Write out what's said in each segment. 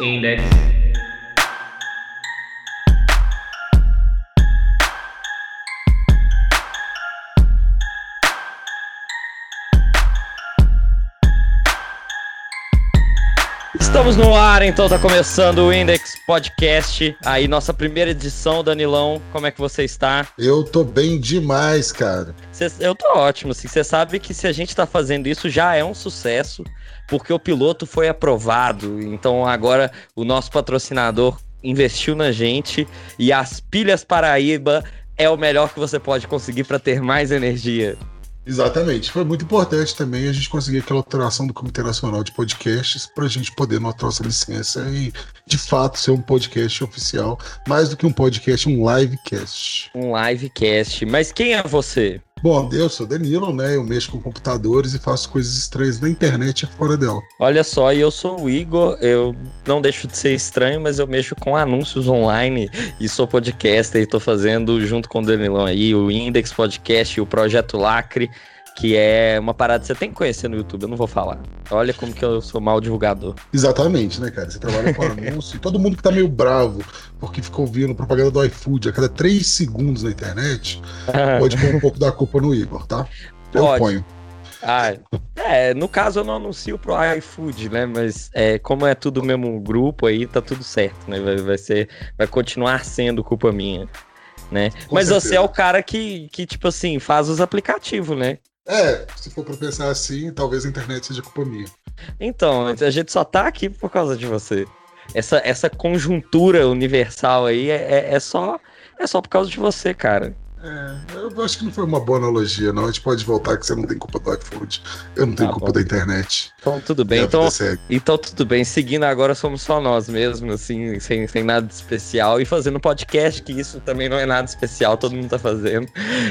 Index. No ar, então tá começando o Index Podcast. Aí, nossa primeira edição, Danilão. Como é que você está? Eu tô bem demais, cara. Cê, eu tô ótimo, assim. Você sabe que se a gente tá fazendo isso já é um sucesso, porque o piloto foi aprovado. Então agora o nosso patrocinador investiu na gente e as pilhas Paraíba é o melhor que você pode conseguir para ter mais energia. Exatamente. Foi muito importante também a gente conseguir aquela alteração do Comitê Nacional de Podcasts para a gente poder notar nossa licença e, de fato, ser um podcast oficial, mais do que um podcast, um livecast. Um livecast. Mas quem é você? Bom, eu sou Danilo, né? Eu mexo com computadores e faço coisas estranhas na internet e fora dela. Olha só, eu sou o Igor, eu não deixo de ser estranho, mas eu mexo com anúncios online e sou podcaster e tô fazendo junto com o Danilão aí o Index Podcast e o Projeto Lacre que é uma parada que você tem que conhecer no YouTube, eu não vou falar. Olha como que eu sou mal divulgador. Exatamente, né, cara? Você trabalha com anúncio e todo mundo que tá meio bravo porque ficou ouvindo propaganda do iFood a cada três segundos na internet, pode pôr um pouco da culpa no Igor, tá? Eu pode. ponho. Ah, é, no caso eu não anuncio pro iFood, né? Mas é, como é tudo o mesmo grupo aí, tá tudo certo, né? Vai, vai, ser, vai continuar sendo culpa minha, né? Com Mas certeza. você é o cara que, que, tipo assim, faz os aplicativos, né? É, se for pra pensar assim, talvez a internet seja culpa minha. Então, a gente só tá aqui por causa de você. Essa, essa conjuntura universal aí é, é, é só é só por causa de você, cara. É, eu acho que não foi uma boa analogia, não. A gente pode voltar que você não tem culpa do iFood. Eu não tenho tá culpa bom. da internet. Então tudo bem. Então, então tudo bem. Seguindo agora somos só nós mesmos, assim, sem, sem nada de especial. E fazendo podcast, que isso também não é nada especial, todo mundo tá fazendo.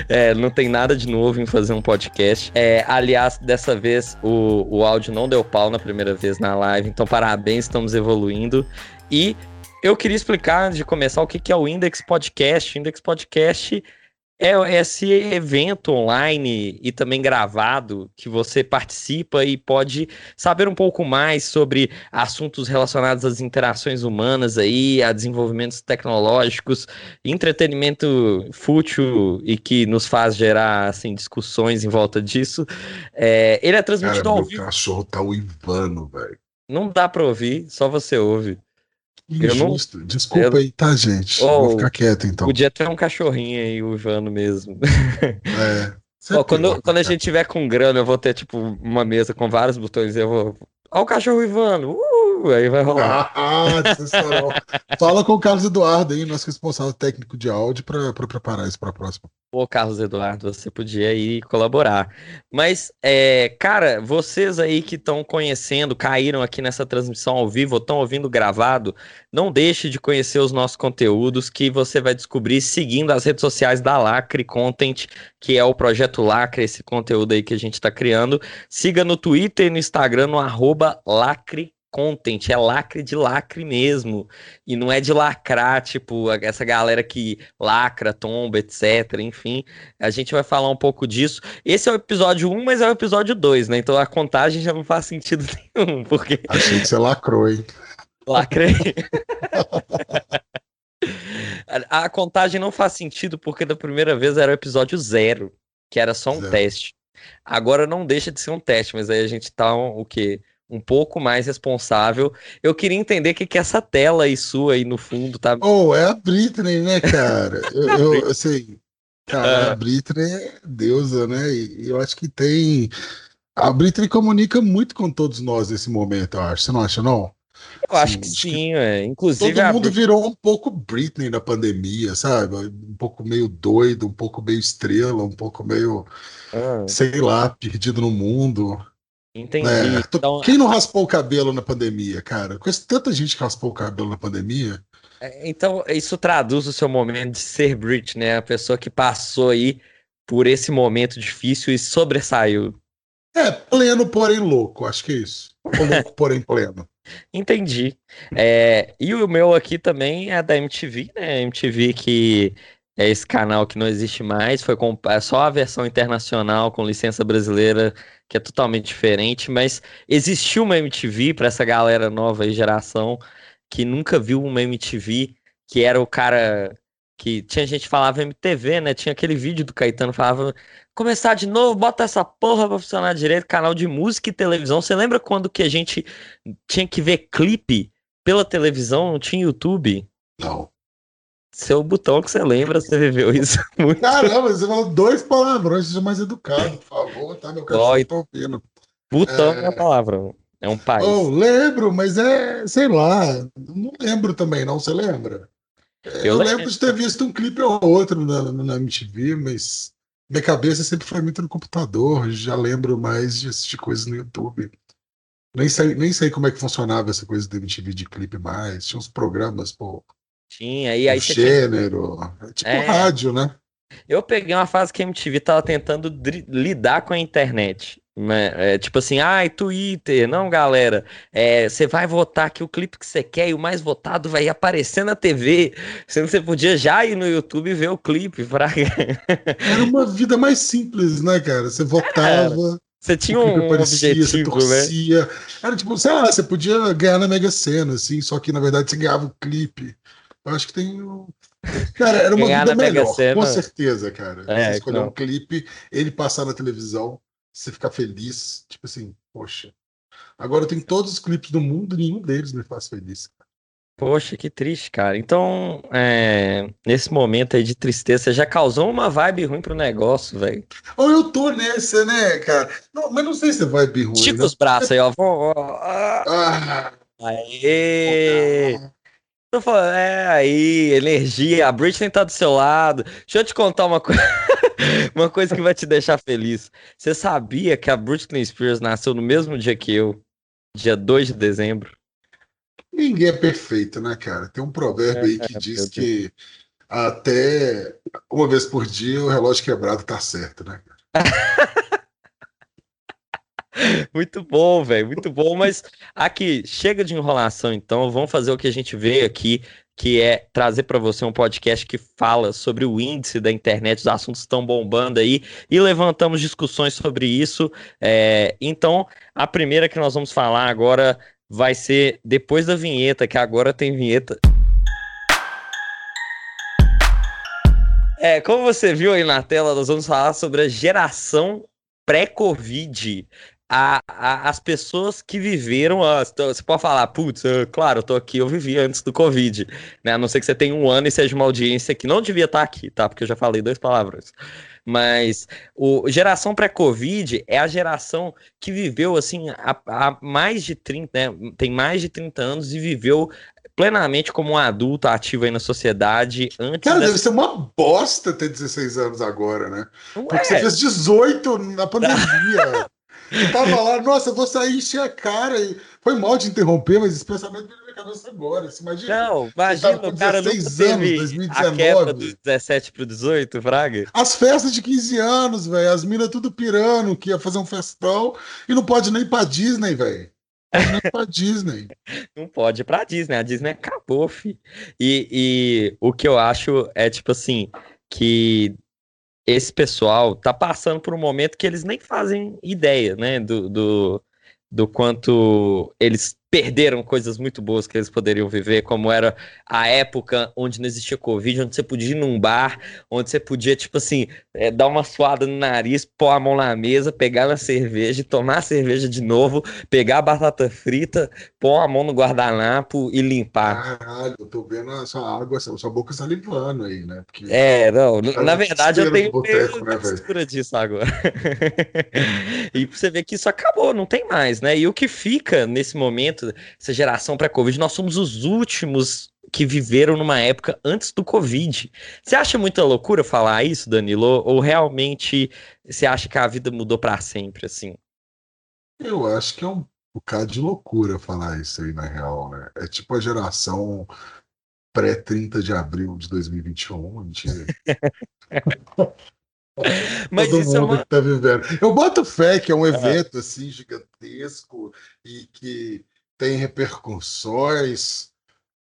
É, não tem nada de novo em fazer um podcast. É, aliás, dessa vez o, o áudio não deu pau na primeira vez na live. Então, parabéns, estamos evoluindo. E eu queria explicar, antes de começar, o que é o Index Podcast. O Index Podcast é esse evento online e também gravado que você participa e pode saber um pouco mais sobre assuntos relacionados às interações humanas aí, a desenvolvimentos tecnológicos, entretenimento fútil e que nos faz gerar assim discussões em volta disso. É, ele é transmitido Cara, ao vivo. O cachorro tá uivando, velho. Não dá para ouvir, só você ouve. Injusto. Não... Desculpa eu... aí, tá, gente? Oh, Vou ficar quieto então. Podia ter um cachorrinho aí, o Ivano mesmo. É. Ó, quando, quando a gente tiver com grana, eu vou ter, tipo, uma mesa com vários botões e eu vou. Ó, o cachorro Ivano! Uh, aí vai rolar. Ah, Fala com o Carlos Eduardo aí, nosso responsável técnico de áudio, para preparar isso para a próxima. Pô, Carlos Eduardo, você podia aí colaborar. Mas, é, cara, vocês aí que estão conhecendo, caíram aqui nessa transmissão ao vivo, estão ouvindo gravado, não deixe de conhecer os nossos conteúdos que você vai descobrir seguindo as redes sociais da Lacre Content, que é o projeto Lacre, esse conteúdo aí que a gente está criando. Siga no Twitter e no Instagram, no arroba Lacre content, é lacre de lacre mesmo. E não é de lacrar, tipo, essa galera que lacra, tomba, etc. Enfim, a gente vai falar um pouco disso. Esse é o episódio 1, mas é o episódio 2, né? Então a contagem já não faz sentido nenhum, porque. Achei que você lacrou, hein? Lacrei. a contagem não faz sentido porque da primeira vez era o episódio 0, que era só um zero. teste. Agora não deixa de ser um teste, mas aí a gente tá um, o quê? Um pouco mais responsável. Eu queria entender o que, que é essa tela aí sua aí no fundo tá. Oh, é a Britney, né, cara? eu, eu assim, cara, a ah. Britney é deusa, né? E eu acho que tem. A Britney comunica muito com todos nós nesse momento, eu acho. Você não acha, não? Eu acho que sim, é. Inclusive. Todo mundo virou um pouco Britney na pandemia, sabe? Um pouco meio doido, um pouco meio estrela, um pouco meio. Ah. Sei lá, perdido no mundo. Entendi. É, então, quem não raspou o cabelo na pandemia, cara? Conheço tanta gente que raspou o cabelo na pandemia. É, então, isso traduz o seu momento de ser Brit, né? A pessoa que passou aí por esse momento difícil e sobressaiu. É, pleno, porém louco, acho que é isso. louco, porém pleno. Entendi. É, e o meu aqui também é da MTV, né? MTV que é esse canal que não existe mais, foi é só a versão internacional com licença brasileira que é totalmente diferente, mas existiu uma MTV para essa galera nova aí, geração, que nunca viu uma MTV, que era o cara que tinha gente que falava MTV, né? Tinha aquele vídeo do Caetano falava começar de novo, bota essa porra pra funcionar direito, canal de música e televisão. Você lembra quando que a gente tinha que ver clipe pela televisão, não tinha YouTube? Não. Seu botão que você lembra, você viveu isso muito. Caramba, você falou dois palavrões, seja mais educado, por favor, tá? Meu cachorro tá ouvindo. Botão é... é a palavra. É um país. Oh, lembro, mas é, sei lá, não lembro também, não. Você lembra? Eu, eu lembro de ter visto um clipe ou outro na, na MTV, mas minha cabeça sempre foi muito no computador. Já lembro mais de assistir coisas no YouTube. Nem sei, nem sei como é que funcionava essa coisa da MTV de clipe mais. Tinha uns programas, pô. Tinha, e aí. Gênero. Tinha... Tipo é... rádio, né? Eu peguei uma fase que a MTV tava tentando lidar com a internet. Né? É, tipo assim, ai, Twitter, não, galera. É, você vai votar aqui o clipe que você quer e o mais votado vai aparecer na TV. Sendo você podia já ir no YouTube e ver o clipe. Pra... Era uma vida mais simples, né, cara? Você votava. Você tinha um aparecia, objetivo, você né? torcia. Né? Era tipo, sei lá, você podia ganhar na Mega Sena, assim, só que na verdade você ganhava o clipe. Eu acho que tem. Cara, era uma ganhar vida melhor, com certeza, cara. É, você escolher um clipe, ele passar na televisão você ficar feliz, tipo assim, poxa. Agora eu tenho todos os clipes do mundo e nenhum deles me faz feliz. Poxa, que triste, cara. Então, é, nesse momento aí de tristeza, já causou uma vibe ruim pro negócio, velho. Ou eu tô nessa, né, cara? Não, mas não sei se é vibe ruim. Estica né? os braços aí, ó. Ah. Aê! É, aí, energia. A Britney tá do seu lado. Deixa eu te contar uma coisa. Uma coisa que vai te deixar feliz. Você sabia que a Britney Spears nasceu no mesmo dia que eu? Dia 2 de dezembro. Ninguém é perfeito, né, cara? Tem um provérbio é, aí que é, diz que até uma vez por dia o relógio quebrado tá certo, né, Muito bom, velho, muito bom. Mas aqui, chega de enrolação então. Vamos fazer o que a gente veio aqui que é trazer para você um podcast que fala sobre o índice da internet, os assuntos estão bombando aí, e levantamos discussões sobre isso. É, então, a primeira que nós vamos falar agora vai ser depois da vinheta, que agora tem vinheta. É, como você viu aí na tela, nós vamos falar sobre a geração pré-Covid a, a, as pessoas que viveram. A, você pode falar, putz, claro, eu tô aqui, eu vivi antes do Covid, né? A não ser que você tenha um ano e seja uma audiência que não devia estar aqui, tá? Porque eu já falei duas palavras. Mas o geração pré-Covid é a geração que viveu assim há, mais de 30, né? Tem mais de 30 anos e viveu plenamente como um adulto ativo aí na sociedade antes. Cara, dessa... deve ser uma bosta ter 16 anos agora, né? Porque você fez 18 na pandemia. Tava lá, nossa, eu vou sair encher a cara. E... Foi mal de interromper, mas esse pensamento veio na minha cabeça agora. Você imagina? Não, imagina, o cara não anos, 2019. a quebra do 17 pro 18, Fraga. As festas de 15 anos, velho. As minas tudo pirando que ia fazer um festão e não pode nem ir pra Disney, velho. Não pra Disney. Não pode ir pra Disney. A Disney acabou, fi. E, e o que eu acho é, tipo assim, que esse pessoal tá passando por um momento que eles nem fazem ideia, né, do, do, do quanto eles perderam coisas muito boas que eles poderiam viver, como era a época onde não existia Covid, onde você podia ir num bar, onde você podia, tipo assim, é, dar uma suada no nariz, pôr a mão na mesa, pegar na cerveja, tomar a cerveja de novo, pegar a batata frita, pôr a mão no guardanapo e limpar. Caralho, eu tô vendo a sua água, a sua boca está limpando aí, né? Porque é, não, na verdade eu tenho boteco, né, textura disso agora. e você vê que isso acabou, não tem mais, né? E o que fica nesse momento essa geração pré-Covid, nós somos os últimos que viveram numa época antes do Covid. Você acha muita loucura falar isso, Danilo? Ou realmente você acha que a vida mudou para sempre, assim? Eu acho que é um bocado de loucura falar isso aí, na real, né? É tipo a geração pré-30 de abril de 2021. A gente... Mas Todo é mundo é uma... que tá vivendo. Eu boto fé que é um evento assim gigantesco e que tem repercussões.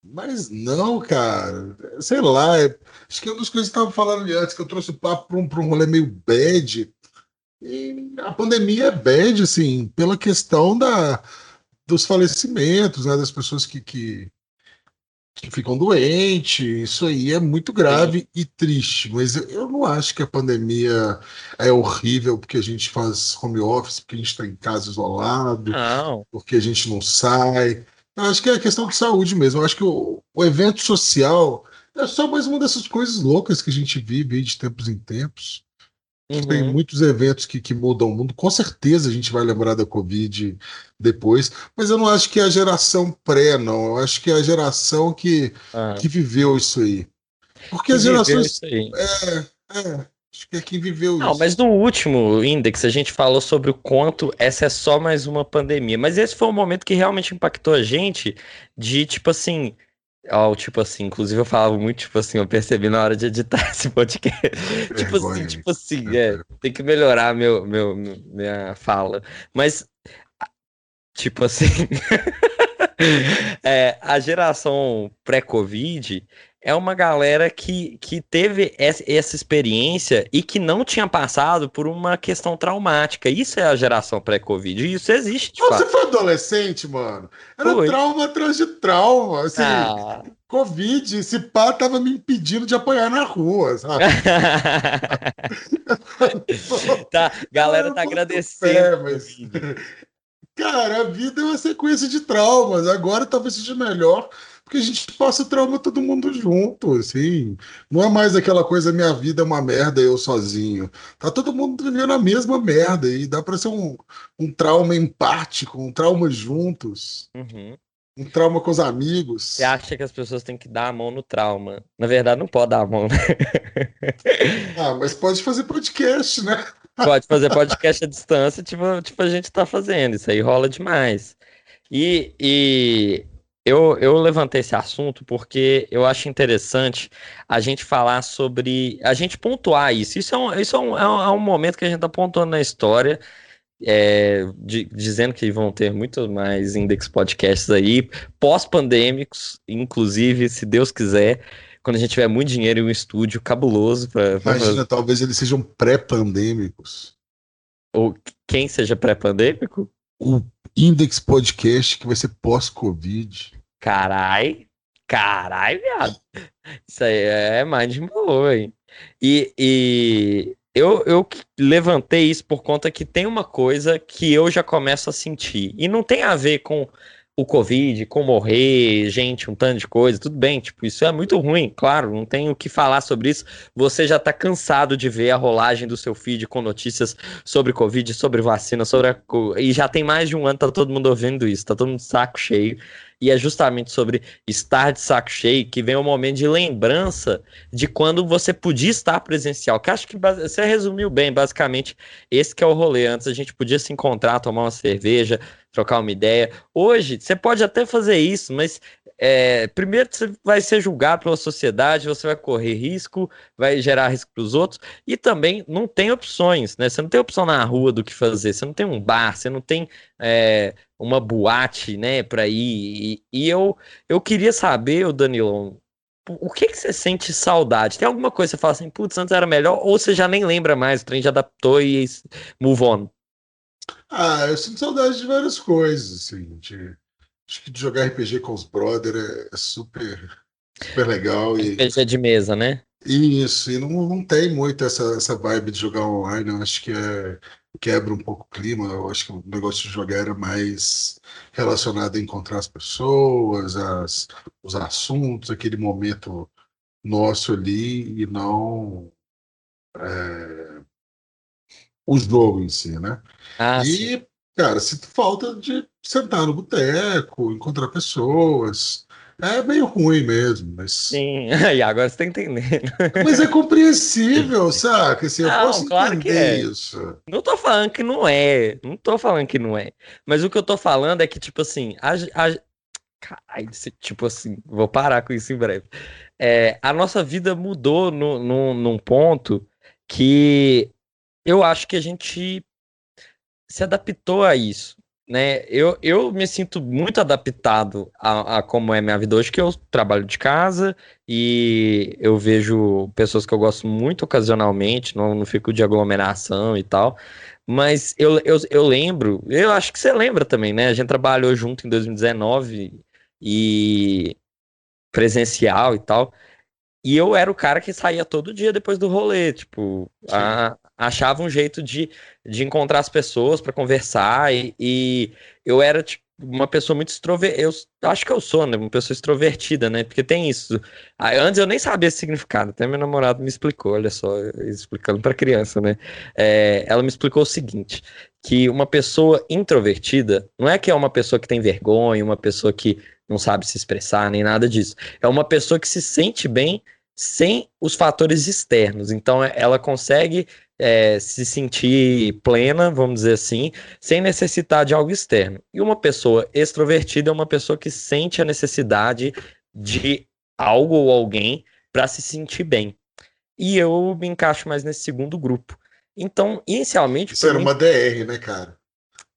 Mas não, cara. Sei lá. É... Acho que é uma das coisas que eu estava falando antes, que eu trouxe o papo para um, um rolê meio bad. E a pandemia é bad, assim, pela questão da, dos falecimentos, né, das pessoas que, que, que ficam doentes. Isso aí é muito grave Sim. e triste. Mas eu não acho que a pandemia é horrível porque a gente faz home office, porque a gente está em casa isolado, não. porque a gente não sai. Eu acho que é questão de saúde mesmo. Eu acho que o, o evento social é só mais uma dessas coisas loucas que a gente vive de tempos em tempos. Uhum. Tem muitos eventos que, que mudam o mundo. Com certeza a gente vai lembrar da Covid depois, mas eu não acho que é a geração pré, não. Eu acho que é a geração que, ah. que viveu isso aí. Porque que as gerações. É, é, acho que é quem viveu não, isso. Mas no último Index a gente falou sobre o quanto essa é só mais uma pandemia. Mas esse foi um momento que realmente impactou a gente de tipo assim Ó, tipo assim, inclusive eu falava muito, tipo assim, eu percebi na hora de editar esse podcast. tipo assim, tipo assim, é, tem que melhorar meu, meu, minha fala. Mas, tipo assim, é, a geração pré-Covid é uma galera que, que teve essa experiência e que não tinha passado por uma questão traumática. Isso é a geração pré-Covid. Isso existe. De Você foi adolescente, mano. Era trauma atrás de trauma. Assim, ah. Covid, esse pá tava me impedindo de apanhar na rua, sabe? tá, galera tá agradecendo. Pé, mas... Cara, a vida é uma sequência de traumas. Agora talvez seja melhor porque a gente passa trauma todo mundo junto, assim. Não é mais aquela coisa, minha vida é uma merda, eu sozinho. Tá todo mundo vivendo a mesma merda e dá para ser um, um trauma empático, um trauma juntos. Uhum. Um trauma com os amigos. Você acha que as pessoas têm que dar a mão no trauma? Na verdade, não pode dar a mão, né? ah, mas pode fazer podcast, né? Pode fazer podcast à distância, tipo, tipo a gente tá fazendo. Isso aí rola demais. E, e eu, eu levantei esse assunto porque eu acho interessante a gente falar sobre. a gente pontuar isso. Isso é um, isso é um, é um, é momento que a gente está pontuando na história, é, de, dizendo que vão ter muito mais index podcasts aí, pós-pandêmicos, inclusive, se Deus quiser, quando a gente tiver muito dinheiro e um estúdio cabuloso. Pra, pra Imagina, fazer... talvez eles sejam pré-pandêmicos. Ou quem seja pré-pandêmico? O Index Podcast que vai ser pós-Covid. Carai, carai, viado. Isso aí é mind blowing. E, e eu, eu levantei isso por conta que tem uma coisa que eu já começo a sentir. E não tem a ver com o Covid, com morrer, gente, um tanto de coisa, tudo bem, tipo, isso é muito ruim, claro, não tem o que falar sobre isso. Você já tá cansado de ver a rolagem do seu feed com notícias sobre Covid, sobre vacina, sobre a... e já tem mais de um ano, tá todo mundo ouvindo isso, tá todo mundo saco cheio. E é justamente sobre estar de saco cheio que vem o um momento de lembrança de quando você podia estar presencial. Que acho que você resumiu bem, basicamente, esse que é o rolê. Antes a gente podia se encontrar, tomar uma cerveja, trocar uma ideia. Hoje, você pode até fazer isso, mas é, primeiro você vai ser julgado pela sociedade, você vai correr risco, vai gerar risco para os outros, e também não tem opções, né? Você não tem opção na rua do que fazer, você não tem um bar, você não tem é, uma boate, né, para ir. E, e, eu, eu queria saber, o Danilão, o que, que você sente saudade? Tem alguma coisa que você fala assim, putz, antes era melhor, ou você já nem lembra mais, o trem já adaptou e move on? Ah, eu sinto saudade de várias coisas, assim, de, acho que jogar RPG com os brother é, é super, super legal. E, RPG de mesa, né? Isso, e não, não tem muito essa, essa vibe de jogar online, eu acho que é, quebra um pouco o clima, eu acho que o negócio de jogar era mais relacionado a encontrar as pessoas, as, os assuntos, aquele momento nosso ali, e não é, o jogo em si, né? Ah, e, sim. cara, sinto falta de sentar no boteco, encontrar pessoas. É meio ruim mesmo, mas. Sim, e agora você tá entendendo. Mas é compreensível, saca? Assim, eu não, posso claro entender é. isso. Não tô falando que não é. Não tô falando que não é. Mas o que eu tô falando é que, tipo assim, a, a... Caralho, tipo assim, vou parar com isso em breve. É, a nossa vida mudou no, no, num ponto que eu acho que a gente se adaptou a isso. Né, eu, eu me sinto muito adaptado a, a, como é minha vida hoje, que eu trabalho de casa e eu vejo pessoas que eu gosto muito ocasionalmente, não, não fico de aglomeração e tal. Mas eu, eu, eu lembro, eu acho que você lembra também, né? A gente trabalhou junto em 2019 e presencial e tal. E eu era o cara que saía todo dia depois do rolê, tipo, a, achava um jeito de, de encontrar as pessoas para conversar e, e, eu era tipo, uma pessoa muito extrovertida, eu acho que eu sou, né, uma pessoa extrovertida, né, porque tem isso. Antes eu nem sabia esse significado, até meu namorado me explicou, olha só, explicando para criança, né, é, ela me explicou o seguinte, que uma pessoa introvertida não é que é uma pessoa que tem vergonha, uma pessoa que não sabe se expressar, nem nada disso. É uma pessoa que se sente bem sem os fatores externos. Então, ela consegue é, se sentir plena, vamos dizer assim, sem necessitar de algo externo. E uma pessoa extrovertida é uma pessoa que sente a necessidade de algo ou alguém para se sentir bem. E eu me encaixo mais nesse segundo grupo. Então, inicialmente. Isso era mim... uma DR, né, cara?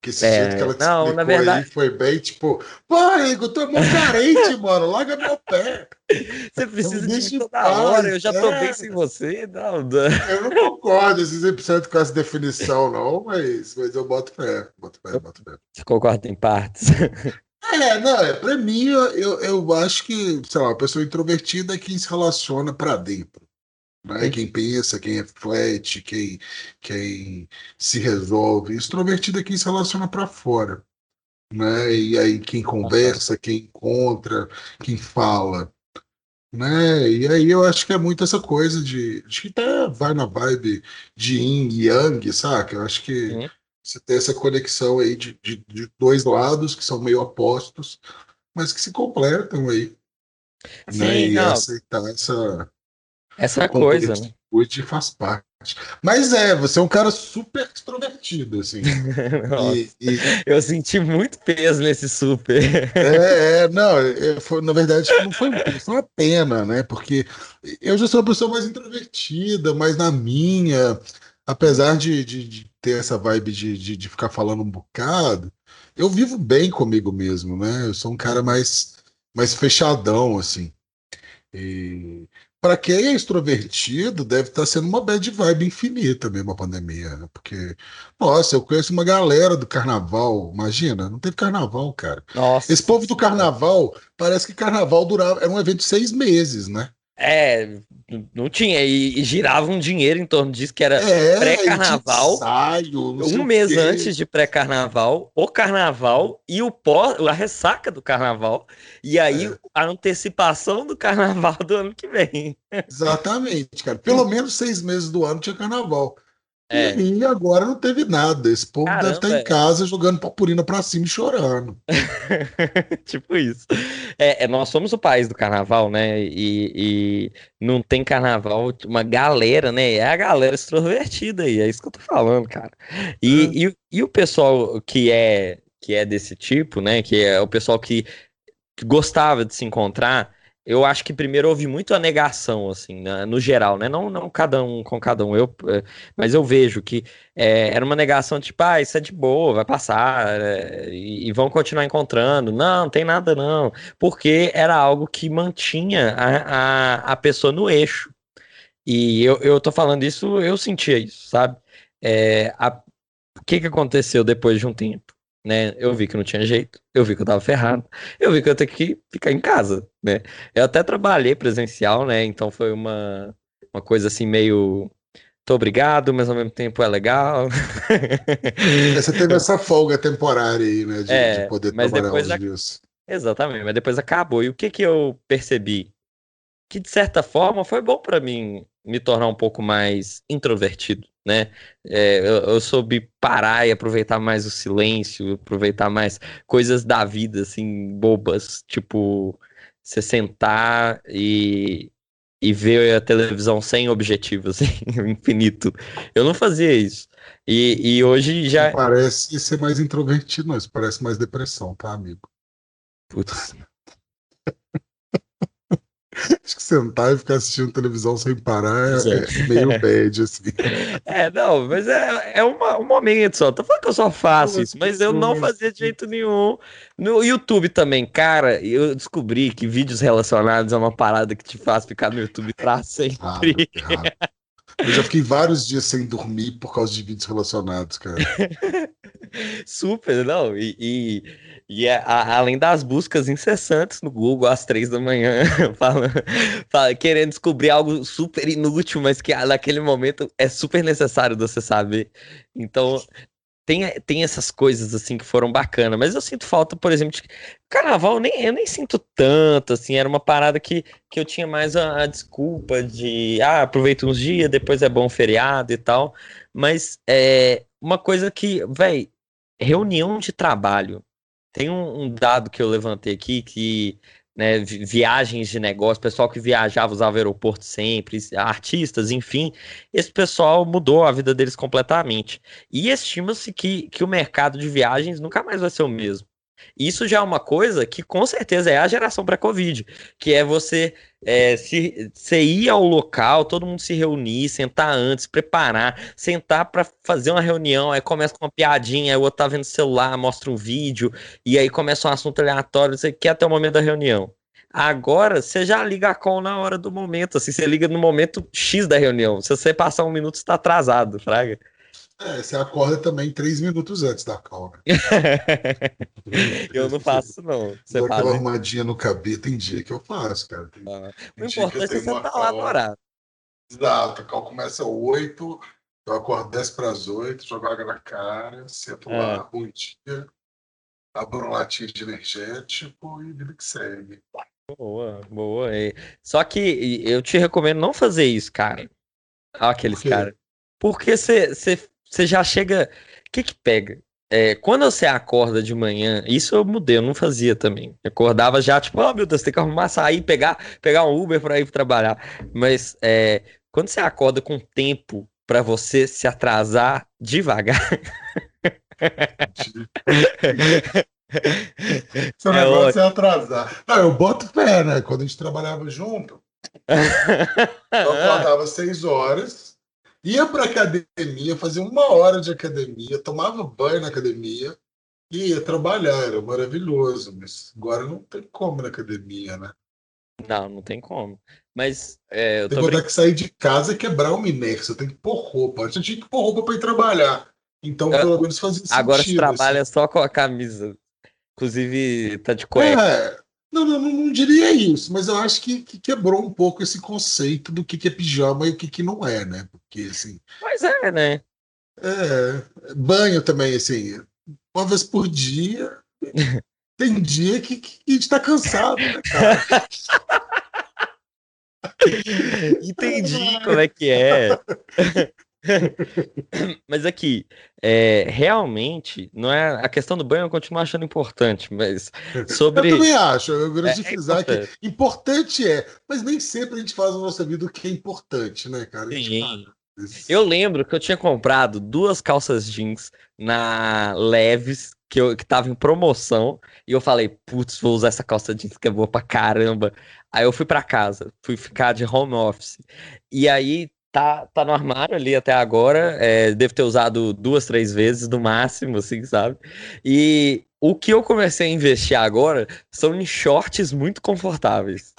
Que esse é, jeito que ela te não, na verdade... aí foi bem, tipo, pô, Igor, tu é muito carente, mano, larga meu pé. Você precisa de mim toda paz, hora, eu já tô é. bem sem você. Não, não. Eu não concordo 100% com essa definição, não, mas, mas eu boto fé, boto fé, boto fé. Você concorda em partes? É, não, é, pra mim, eu, eu acho que, sei lá, a pessoa introvertida é quem se relaciona para dentro. Né? Quem pensa, quem reflete, quem, quem se resolve. Extrovertido é quem se relaciona para fora. Né? E aí quem conversa, quem encontra, quem fala. Né? E aí eu acho que é muito essa coisa de. Acho que até vai na vibe de yin e yang, saca? Eu acho que uhum. você tem essa conexão aí de, de, de, dois lados que são meio opostos, mas que se completam aí. Sim, né? E não. aceitar essa, essa coisa, né? Hoje faz parte. Mas é, você é um cara super extrovertido, assim. e, e... Eu senti muito peso nesse super. é, é, não, é, foi, na verdade não foi, foi uma pena, né? Porque eu já sou uma pessoa mais introvertida, mais na minha. Apesar de, de, de ter essa vibe de, de, de, ficar falando um bocado, eu vivo bem comigo mesmo, né? Eu sou um cara mais, mais fechadão, assim. E para quem é extrovertido, deve estar tá sendo uma bad vibe infinita mesmo a pandemia, né? Porque, nossa, eu conheço uma galera do carnaval, imagina, não teve carnaval, cara. Nossa. Esse povo do carnaval, parece que carnaval durava, era um evento de seis meses, né? É, não tinha, e, e girava um dinheiro em torno disso, que era é, pré-carnaval. Um mês antes de pré-carnaval, o carnaval e o pó, a ressaca do carnaval. E aí é. a antecipação do carnaval do ano que vem. Exatamente, cara. Pelo menos seis meses do ano tinha carnaval. É. E agora não teve nada. Esse povo Caramba, deve estar em é. casa jogando purpurina pra cima e chorando. tipo isso. É, é, nós somos o país do carnaval, né? E, e, não tem carnaval, uma galera, né? É a galera extrovertida aí, é isso que eu tô falando, cara. E, é. e, e, o pessoal que é, que é desse tipo, né? Que é o pessoal que gostava de se encontrar eu acho que primeiro houve muito a negação, assim, né, no geral, né? Não, não cada um com cada um, eu, é, mas eu vejo que é, era uma negação tipo, ah, isso é de boa, vai passar, é, e, e, vão continuar encontrando. Não, não tem nada não, porque era algo que mantinha a, a, a pessoa no eixo. E eu, eu tô falando isso, eu sentia isso, sabe? É, a, o que que aconteceu depois de um tempo? Né? Eu vi que não tinha jeito, eu vi que eu tava ferrado, eu vi que eu ia ter que ficar em casa, né? Eu até trabalhei presencial, né? Então foi uma, uma coisa assim meio. Tô obrigado, mas ao mesmo tempo é legal. Você teve essa folga temporária aí, né? De, é, de poder mas trabalhar depois dias. Exatamente, mas depois acabou. E o que que eu percebi? Que de certa forma foi bom para mim me tornar um pouco mais introvertido, né? É, eu, eu, soube parar e aproveitar mais o silêncio, aproveitar mais coisas da vida, assim, bobas, tipo, você sentar e, e ver a televisão sem objetivo, assim, infinito. Eu não fazia isso. E, e hoje já. parece ser mais introvertido, isso parece mais depressão, tá, amigo? Putz. Acho que sentar e ficar assistindo televisão sem parar é, é meio bad, assim. É, não, mas é, é uma, um momento só. Tô falando que eu só faço isso, mas eu não fazia de jeito nenhum. No YouTube também, cara, eu descobri que vídeos relacionados é uma parada que te faz ficar no YouTube pra sempre. Eu já fiquei vários dias sem dormir por causa de vídeos relacionados, cara. Super, não. E, e, e é, a, além das buscas incessantes no Google às três da manhã, falando, fala, querendo descobrir algo super inútil, mas que naquele momento é super necessário você saber. Então, tem, tem essas coisas assim que foram bacanas, mas eu sinto falta, por exemplo, de carnaval, nem, eu nem sinto tanto, assim, era uma parada que, que eu tinha mais a, a desculpa de, ah, uns dias, depois é bom feriado e tal, mas é uma coisa que, velho, reunião de trabalho, tem um, um dado que eu levantei aqui que né, viagens de negócio, pessoal que viajava, usava aeroporto sempre, artistas, enfim, esse pessoal mudou a vida deles completamente. E estima-se que, que o mercado de viagens nunca mais vai ser o mesmo. Isso já é uma coisa que com certeza é a geração pré-Covid, que é você é, se, se ir ao local, todo mundo se reunir, sentar antes, preparar, sentar para fazer uma reunião, aí começa com uma piadinha, aí o outro tá vendo o celular, mostra um vídeo, e aí começa um assunto aleatório, você quer até o momento da reunião. Agora, você já liga a call na hora do momento, assim, você liga no momento X da reunião. Se você passar um minuto, está atrasado, fraga. É, você acorda também três minutos antes da call. Né? eu não faço, não. Você faz aquela arrumadinha no cabelo, tem dia que eu faço, cara. Tem, ah, tem o importante é você estar tá lá no horário. Exato, a call começa às oito, eu acordo dez para as oito, jogo água na cara, sento é. lá, bom dia, abro um latinho de energético e vida que segue. Boa, boa. Só que eu te recomendo não fazer isso, cara. Aqueles caras. Porque você você já chega. O que que pega? É, quando você acorda de manhã, isso eu mudei, eu não fazia também. Eu acordava já, tipo, oh meu Deus, tem que arrumar, sair, pegar, pegar um Uber para ir trabalhar. Mas é, quando você acorda com tempo para você se atrasar devagar. Seu é negócio é atrasar. Não, eu boto pé, né? Quando a gente trabalhava junto, eu acordava seis horas ia para academia, fazia uma hora de academia, tomava banho na academia e ia trabalhar, era maravilhoso, mas agora não tem como na academia, né? Não, não tem como. Mas é, eu tem que que sair de casa e quebrar o minério, você tem que pôr roupa. Antes eu tinha que pôr roupa para ir trabalhar. Então, eu, pelo menos fazia sentido. Agora você trabalha assim. só com a camisa. Inclusive, tá de cueca. É, não, não, não, diria isso, mas eu acho que, que, quebrou um pouco esse conceito do que, que é pijama e o que, que não é, né? Porque assim. Mas é, né? É, banho também, assim, uma vez por dia. Tem dia que, que a gente tá cansado, né, cara? Entendi como é que é. mas aqui, é, realmente, não é a questão do banho eu continuo achando importante, mas sobre. Eu também acho, eu gosto é, de frisar é que importante é, mas nem sempre a gente faz na nossa vida o que é importante, né, cara? Sim. Eu lembro que eu tinha comprado duas calças jeans na Leves, que, eu, que tava em promoção, e eu falei, putz, vou usar essa calça jeans que é boa pra caramba. Aí eu fui para casa, fui ficar de home office. E aí tá, tá no armário ali até agora. É, devo ter usado duas, três vezes no máximo, assim, sabe? E o que eu comecei a investir agora são em shorts muito confortáveis.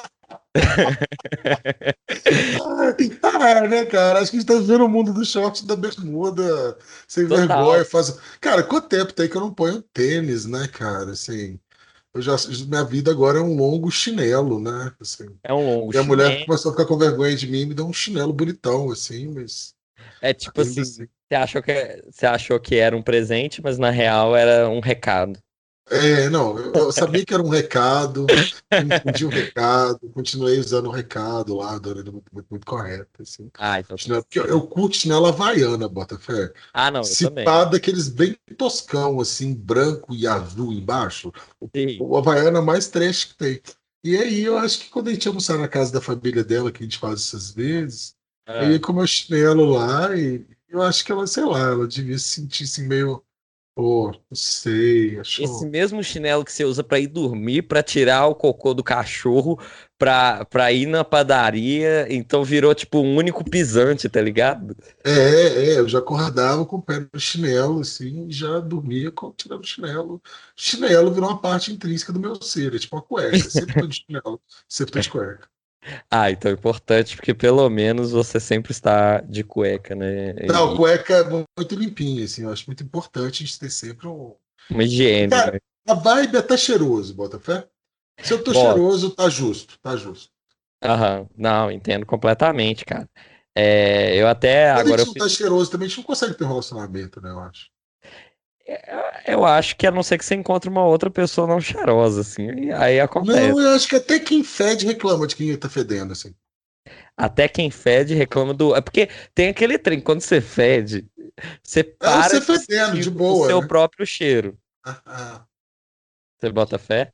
ah, né, cara? Acho que a gente tá vivendo o mundo do short da bermuda, sem Total. vergonha. Faz... Cara, quanto tempo tem que eu não ponho tênis, né, cara? Assim, eu já, minha vida agora é um longo chinelo, né? Assim, é um longo Minha mulher começou a ficar com vergonha de mim e me deu um chinelo bonitão, assim, mas. É tipo assim, assim, Você, achou que, você achou que era um presente, mas na real era um recado. É, não, eu, sabia que era um recado, entendi o recado, continuei usando o recado lá, da muito, muito, muito correto. Assim. Ah, então. Chinelo, porque eu, eu curto chinelo havaiana, Botafé. Ah, não, eu Cipado aqueles bem toscão, assim, branco e azul embaixo. Sim. O, o havaiana mais trash que tem. E aí eu acho que quando a gente almoçar na casa da família dela, que a gente faz essas vezes, eu ia com o meu chinelo lá e eu acho que ela, sei lá, ela devia se sentir assim, meio Pô, oh, sei. Achou... Esse mesmo chinelo que você usa para ir dormir, para tirar o cocô do cachorro, pra, pra ir na padaria, então virou tipo um único pisante, tá ligado? É, é, eu já acordava com o pé no chinelo, assim, já dormia com tirando o chinelo. Chinelo virou uma parte intrínseca do meu ser, é tipo uma cueca. Sempre tô de chinelo, sempre tô de cueca. Ah, então é importante, porque pelo menos você sempre está de cueca, né? Não, cueca é muito limpinha, assim, eu acho muito importante a gente ter sempre um... uma higiene. Cara, né? A vibe é tá cheiroso, Botafé. Se eu tô Bota. cheiroso, tá justo, tá justo. Aham, não, entendo completamente, cara. É, eu até Quando agora. Se gente não tá cheiroso também, a gente não consegue ter um relacionamento, né? Eu acho. É, eu acho que a não ser que você encontre uma outra pessoa não cheirosa, assim, aí acontece. Não, eu acho que até quem fede reclama de quem tá fedendo, assim. Até quem fede reclama do. É porque tem aquele trem, quando você fede, você para é você fedendo, de boa, o seu né? próprio cheiro. Ah, ah. Você bota fé?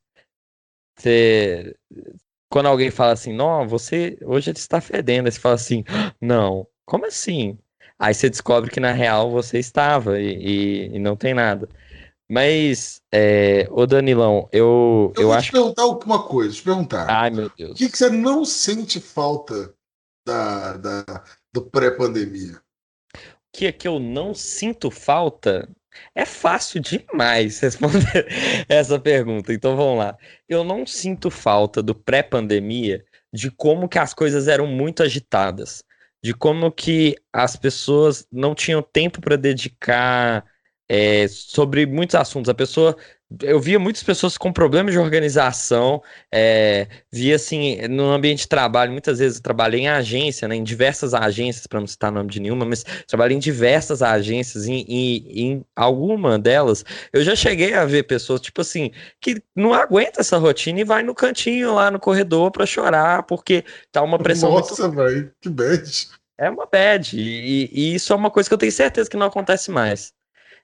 Você. Quando alguém fala assim, não, você hoje ele está fedendo, aí você fala assim, não, como assim? Aí você descobre que na real você estava e, e, e não tem nada. Mas, é, ô Danilão, eu, eu, eu vou acho. te perguntar uma coisa, te perguntar. Ai, meu Deus. O que, que você não sente falta da, da do pré-pandemia? O que é que eu não sinto falta? É fácil demais responder essa pergunta. Então vamos lá. Eu não sinto falta do pré-pandemia de como que as coisas eram muito agitadas de como que as pessoas não tinham tempo para dedicar é, sobre muitos assuntos. A pessoa eu via muitas pessoas com problemas de organização, é, via assim, no ambiente de trabalho, muitas vezes eu trabalhei em agência, né, em diversas agências, para não citar nome de nenhuma, mas trabalhei em diversas agências, e em, em alguma delas, eu já cheguei a ver pessoas, tipo assim, que não aguenta essa rotina e vai no cantinho lá no corredor para chorar, porque tá uma pressão. Nossa, muito... velho, que bad. É uma bad, e, e isso é uma coisa que eu tenho certeza que não acontece mais.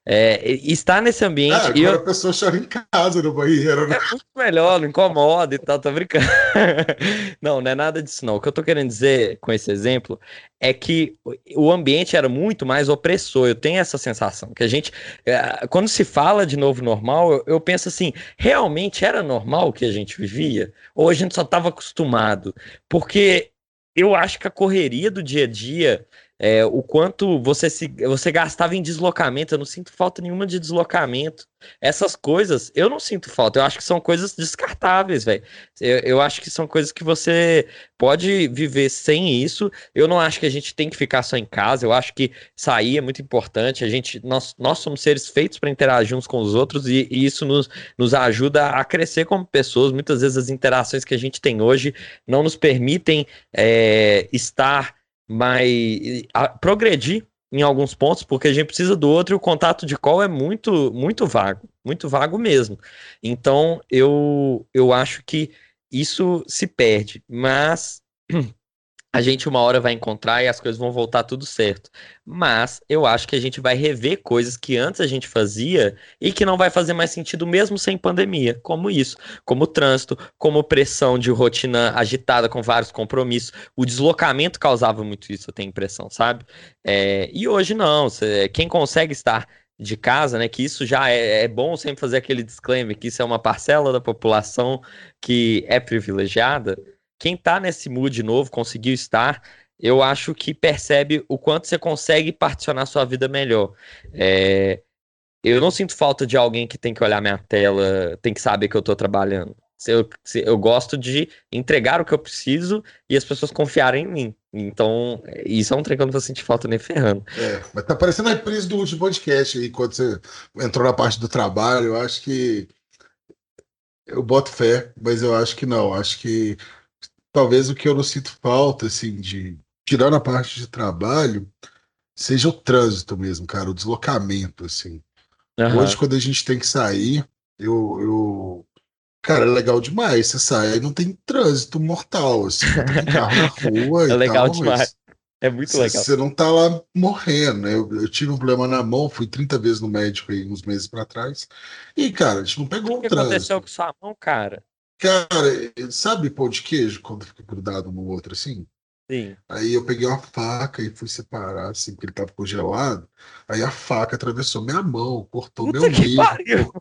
É, estar nesse ambiente. Ah, agora eu... a pessoa chora em casa no banheiro, né? É muito melhor, não incomoda e tal, tô brincando. não, não é nada disso, não. O que eu tô querendo dizer com esse exemplo é que o ambiente era muito mais opressor. Eu tenho essa sensação. Que a gente, é, quando se fala de novo normal, eu, eu penso assim: realmente era normal o que a gente vivia? Ou a gente só estava acostumado? Porque eu acho que a correria do dia a dia é, o quanto você se você gastava em deslocamento, eu não sinto falta nenhuma de deslocamento. Essas coisas, eu não sinto falta. Eu acho que são coisas descartáveis, velho. Eu, eu acho que são coisas que você pode viver sem isso. Eu não acho que a gente tem que ficar só em casa. Eu acho que sair é muito importante. A gente, nós, nós somos seres feitos para interagir uns com os outros e, e, isso nos, nos ajuda a crescer como pessoas. Muitas vezes as interações que a gente tem hoje não nos permitem é, estar mas a, progredir em alguns pontos, porque a gente precisa do outro e o contato de call é muito, muito vago, muito vago mesmo. Então, eu, eu acho que isso se perde, mas a gente uma hora vai encontrar e as coisas vão voltar tudo certo. Mas eu acho que a gente vai rever coisas que antes a gente fazia e que não vai fazer mais sentido mesmo sem pandemia, como isso, como trânsito, como pressão de rotina agitada com vários compromissos. O deslocamento causava muito isso, eu tenho impressão, sabe? É, e hoje não, quem consegue estar de casa, né? Que isso já é, é, bom sempre fazer aquele disclaimer que isso é uma parcela da população que é privilegiada quem tá nesse mood novo, conseguiu estar, eu acho que percebe o quanto você consegue particionar sua vida melhor. É, eu não sinto falta de alguém que tem que olhar minha tela, tem que saber que eu tô trabalhando. Eu, eu gosto de entregar o que eu preciso e as pessoas confiarem em mim. Então, isso é um trem que eu não vou sentir falta nem ferrando. É, mas tá parecendo a reprise do último podcast aí, quando você entrou na parte do trabalho. Eu acho que. Eu boto fé, mas eu acho que não. Acho que talvez o que eu não sinto falta, assim, de tirar a parte de trabalho, seja o trânsito mesmo, cara, o deslocamento, assim. Uhum. Hoje, quando a gente tem que sair, eu, eu. Cara, é legal demais. Você sai, não tem trânsito mortal, assim, tem carro na rua. é legal tal, demais. É muito cê, legal. Você não tá lá morrendo, né? Eu, eu, tive um problema na mão, fui 30 vezes no médico aí uns meses para trás. E, cara, a gente não pegou o que. O que aconteceu com sua mão, cara? Cara, sabe pão de queijo quando fica grudado um no outro assim? Sim. Aí eu peguei uma faca e fui separar, assim, porque ele tava congelado. Aí a faca atravessou minha mão, cortou Puta meu dedo.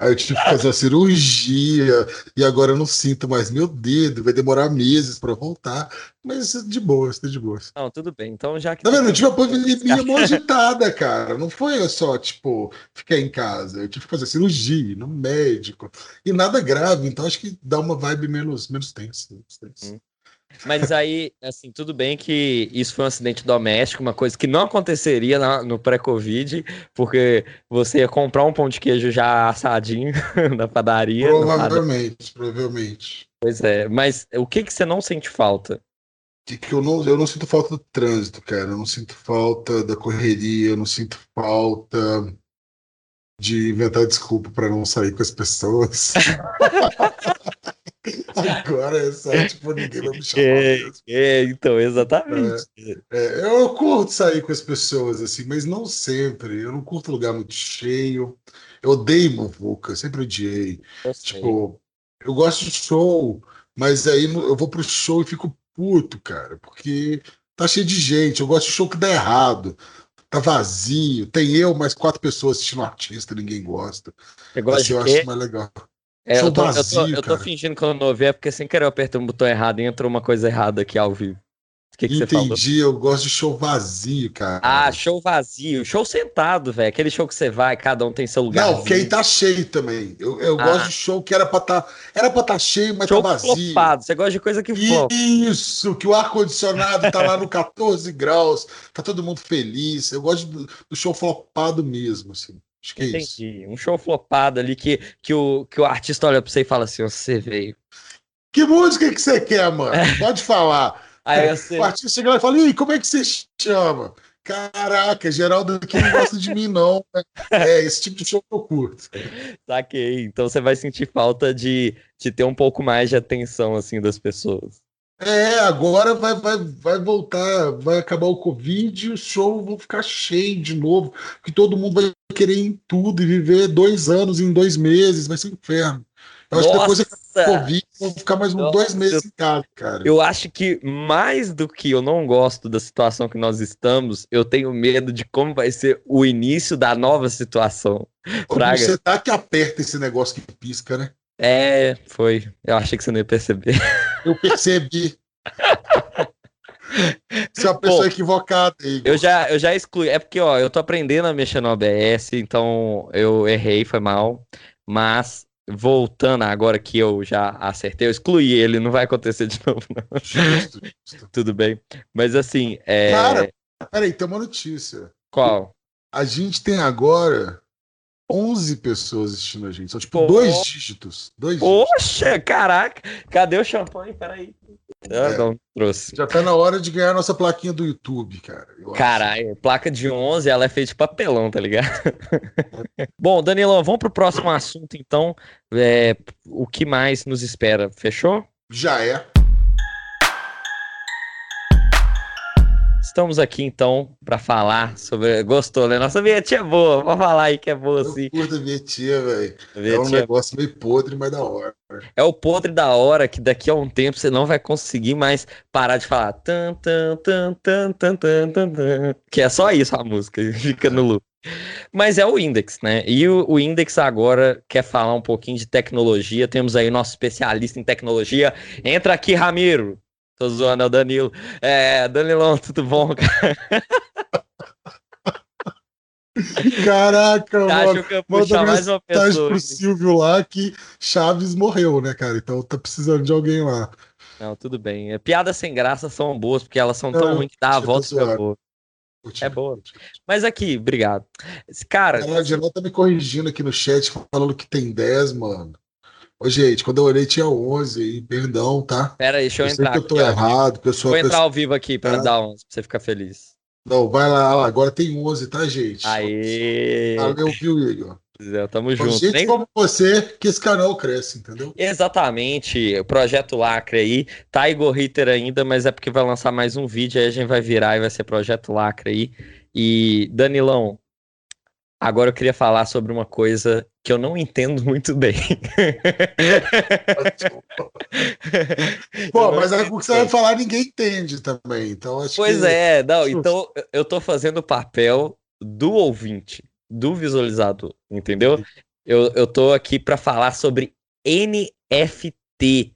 Aí eu tive que fazer a cirurgia e agora eu não sinto mais meu dedo, vai demorar meses para voltar, mas de boa, tá de boa. Não, tudo bem. Então já que Tá vendo? Eu tive a pandemia mão agitada, cara. Não foi só tipo ficar em casa, eu tive que fazer cirurgia no médico e nada grave, então acho que dá uma vibe menos menos tensa. Menos tensa. Hum. Mas aí, assim, tudo bem que isso foi um acidente doméstico, uma coisa que não aconteceria na, no pré-Covid, porque você ia comprar um pão de queijo já assadinho na padaria. Provavelmente, provavelmente. Pois é, mas o que, que você não sente falta? De que eu não, eu não sinto falta do trânsito, cara. Eu não sinto falta da correria, eu não sinto falta de inventar desculpa para não sair com as pessoas. Agora é só, tipo, ninguém vai me chamar. É, é então, exatamente. É, é, eu curto sair com as pessoas, assim, mas não sempre. Eu não curto lugar muito cheio. Eu odeio Muvuca, sempre odiei. Eu tipo, eu gosto de show, mas aí eu vou pro show e fico puto, cara, porque tá cheio de gente. Eu gosto de show que dá errado. Tá vazio. Tem eu, mais quatro pessoas assistindo um artista, ninguém gosta. Você gosta assim, eu acho mais legal. É, eu, tô, vazio, eu, tô, eu tô fingindo que eu não ouvi, é porque sem querer eu apertei um botão errado e entrou uma coisa errada aqui ao vivo. O que, que Entendi, eu gosto de show vazio, cara. Ah, show vazio. Show sentado, velho. Aquele show que você vai, cada um tem seu lugar. Não, quem tá cheio também. Eu, eu ah. gosto de show que era pra tá, era pra tá cheio, mas show tá vazio. Flopado. Você gosta de coisa que flopa. Isso, que o ar-condicionado tá lá no 14 graus, tá todo mundo feliz. Eu gosto do, do show flopado mesmo, assim. Acho que Entendi. é isso. Um show flopado ali que, que, o, que o artista olha pra você e fala assim: você veio. Que música que você quer, mano? Pode falar. Aí O artista chega lá e fala: Ih, como é que você chama? Caraca, Geraldo aqui não gosta de mim, não. É esse tipo de show que eu curto. Saquei. Então você vai sentir falta de, de ter um pouco mais de atenção, assim, das pessoas. É, agora vai, vai, vai voltar, vai acabar o Covid e os shows vão ficar cheios de novo, porque todo mundo vai querer ir em tudo e viver dois anos em dois meses, vai ser um inferno. Eu acho que depois da Covid vão ficar mais uns dois meses em casa, cara. Eu acho que mais do que eu não gosto da situação que nós estamos, eu tenho medo de como vai ser o início da nova situação. Praga. Você tá que aperta esse negócio que pisca, né? É, foi. Eu achei que você não ia perceber. Eu percebi. Você é uma pessoa Bom, equivocada. Igor. Eu já, eu já excluí. É porque, ó, eu tô aprendendo a mexer no OBS, então eu errei, foi mal. Mas, voltando agora que eu já acertei, eu excluí ele, não vai acontecer de novo, não. Justo, justo. Tudo bem. Mas assim. É... Cara, peraí, tem uma notícia. Qual? A gente tem agora 11 pessoas assistindo a gente. São tipo Pô. dois dígitos. Dois Poxa, dígitos. caraca. Cadê o champanhe? Peraí. Ah, é. não, trouxe. Já tá na hora de ganhar a nossa plaquinha do YouTube, cara. Caralho, placa de 11, ela é feita de papelão, tá ligado? Bom, Danilão, vamos pro próximo assunto, então. É, o que mais nos espera? Fechou? Já é. Estamos aqui então para falar sobre. Gostou, né? Nossa vinhetinha é boa, vamos falar aí que é boa sim. Eu curto a vinhetinha, velho. É um negócio meio podre, mas da hora. É o podre da hora que daqui a um tempo você não vai conseguir mais parar de falar. Tan, tan, tan, tan, tan, tan, tan, tan, que é só isso a música, fica no loop. Mas é o Index, né? E o, o, Index agora quer falar um pouquinho de tecnologia. Temos aí nosso especialista em tecnologia. Entra aqui, Ramiro. Tô zoando, é o Danilo. É, Danilão, tudo bom, cara? Caraca, mano. Que eu Manda mais uma pessoa. pro Silvio lá que Chaves morreu, né, cara? Então tá precisando de alguém lá. Não, tudo bem. É, piadas sem graça são boas, porque elas são tão ruins que dá a volta e é boa. É boa. Mas aqui, obrigado. Cara. A Janela tá me corrigindo aqui no chat, falando que tem 10, mano. Ô, gente, quando eu olhei tinha 11 e perdão, tá? Pera aí, deixa eu, eu entrar. que eu tô aqui, errado, sou Vou entrar ao vivo aqui para dar 11, pra você ficar feliz. Não, vai lá, agora tem 11, tá, gente? Aê! Valeu, viu, Igor? É, tamo junto. Gente Nem... como você, que esse canal cresce, entendeu? Exatamente. O Projeto Lacre aí. Tá Igor Ritter ainda, mas é porque vai lançar mais um vídeo, aí a gente vai virar e vai ser Projeto Lacre aí. E, Danilão, Agora eu queria falar sobre uma coisa que eu não entendo muito bem. Pô, mas é o que você vai falar ninguém entende também. Então pois que... é, não, então eu tô fazendo o papel do ouvinte, do visualizador, entendeu? Eu, eu tô aqui para falar sobre NFT,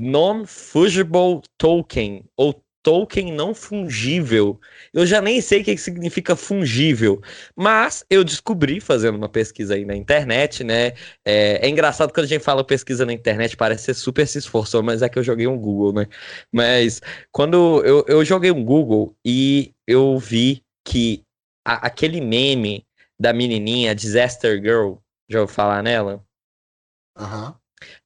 Non-Fungible Token, ou token não fungível. Eu já nem sei o que significa fungível, mas eu descobri fazendo uma pesquisa aí na internet, né? É, é, engraçado quando a gente fala pesquisa na internet, parece ser super se esforçou, mas é que eu joguei um Google, né? Mas quando eu, eu joguei um Google e eu vi que a, aquele meme da menininha Disaster Girl, já ouviu falar nela? Aham. Uhum.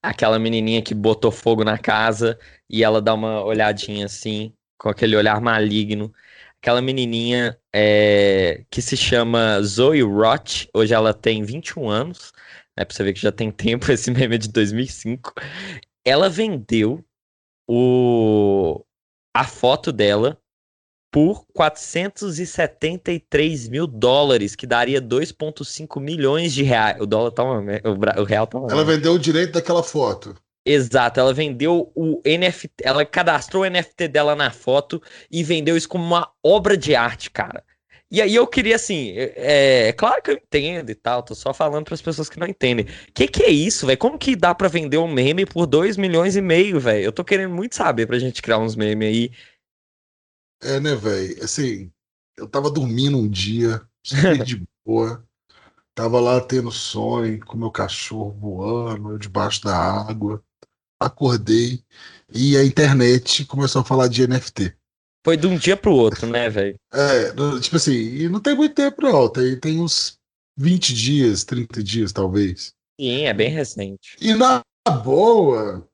Aquela menininha que botou fogo na casa e ela dá uma olhadinha assim, com aquele olhar maligno. Aquela menininha é, que se chama Zoe Roth, hoje ela tem 21 anos, né, pra você ver que já tem tempo, esse meme é de 2005. Ela vendeu o, a foto dela por 473 mil dólares, que daria 2,5 milhões de reais. O dólar tá uma, o, real tá uma. Ela vendeu o direito daquela foto. Exato, ela vendeu o NFT, ela cadastrou o NFT dela na foto e vendeu isso como uma obra de arte, cara. E aí eu queria assim, é, é claro que eu entendo e tal, tô só falando para as pessoas que não entendem. Que que é isso, velho? Como que dá para vender um meme por 2 milhões e meio, velho? Eu tô querendo muito saber pra gente criar uns memes aí. É, né, velho? Assim, eu tava dormindo um dia, de boa. Tava lá tendo sonho com meu cachorro voando, eu debaixo da água acordei e a internet começou a falar de NFT. Foi de um dia pro outro, né, velho? É, tipo assim, e não tem muito tempo, não. Tem, tem uns 20 dias, 30 dias, talvez. Sim, é bem recente. E na boa,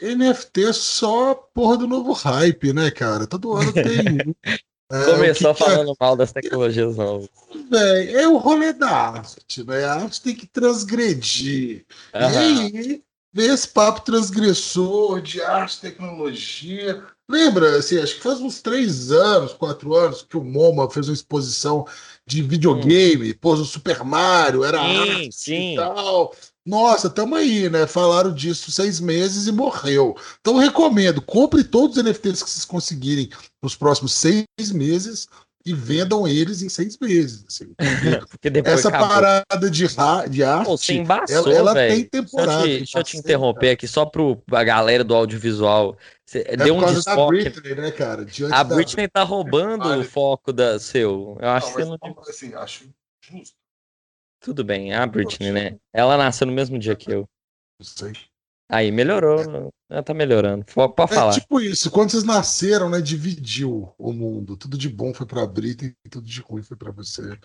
NFT é só porra do novo hype, né, cara? Todo ano tem. é, Começou falando é... mal das tecnologias novas. Véi, é o rolê da arte, né? A arte tem que transgredir. Uhum. E aí, ver esse papo transgressor de arte, tecnologia. Lembra, assim, acho que faz uns três anos, quatro anos, que o MoMA fez uma exposição de videogame, hum. pôs o Super Mario, era sim, arte sim. e tal. Nossa, tamo aí, né? Falaram disso seis meses e morreu. Então recomendo, compre todos os NFTs que vocês conseguirem nos próximos seis meses e vendam eles em seis meses. Assim, Essa acabou. parada de, de arte, Pô, embaçou, ela, ela tem temporada. Deixa eu te, deixa eu te interromper aqui só para a galera do audiovisual. Você é deu um desfoque. Britney, né, cara? Diante a Britney tá roubando o foco da seu. Eu acho não, que não. Assim, acho justo. Tudo bem, a Britney, né? Ela nasceu no mesmo dia que eu. Não sei. Aí, melhorou. É. Ela tá melhorando. Pode é falar. É tipo isso. Quando vocês nasceram, né? Dividiu o mundo. Tudo de bom foi pra Brita e tudo de ruim foi pra você.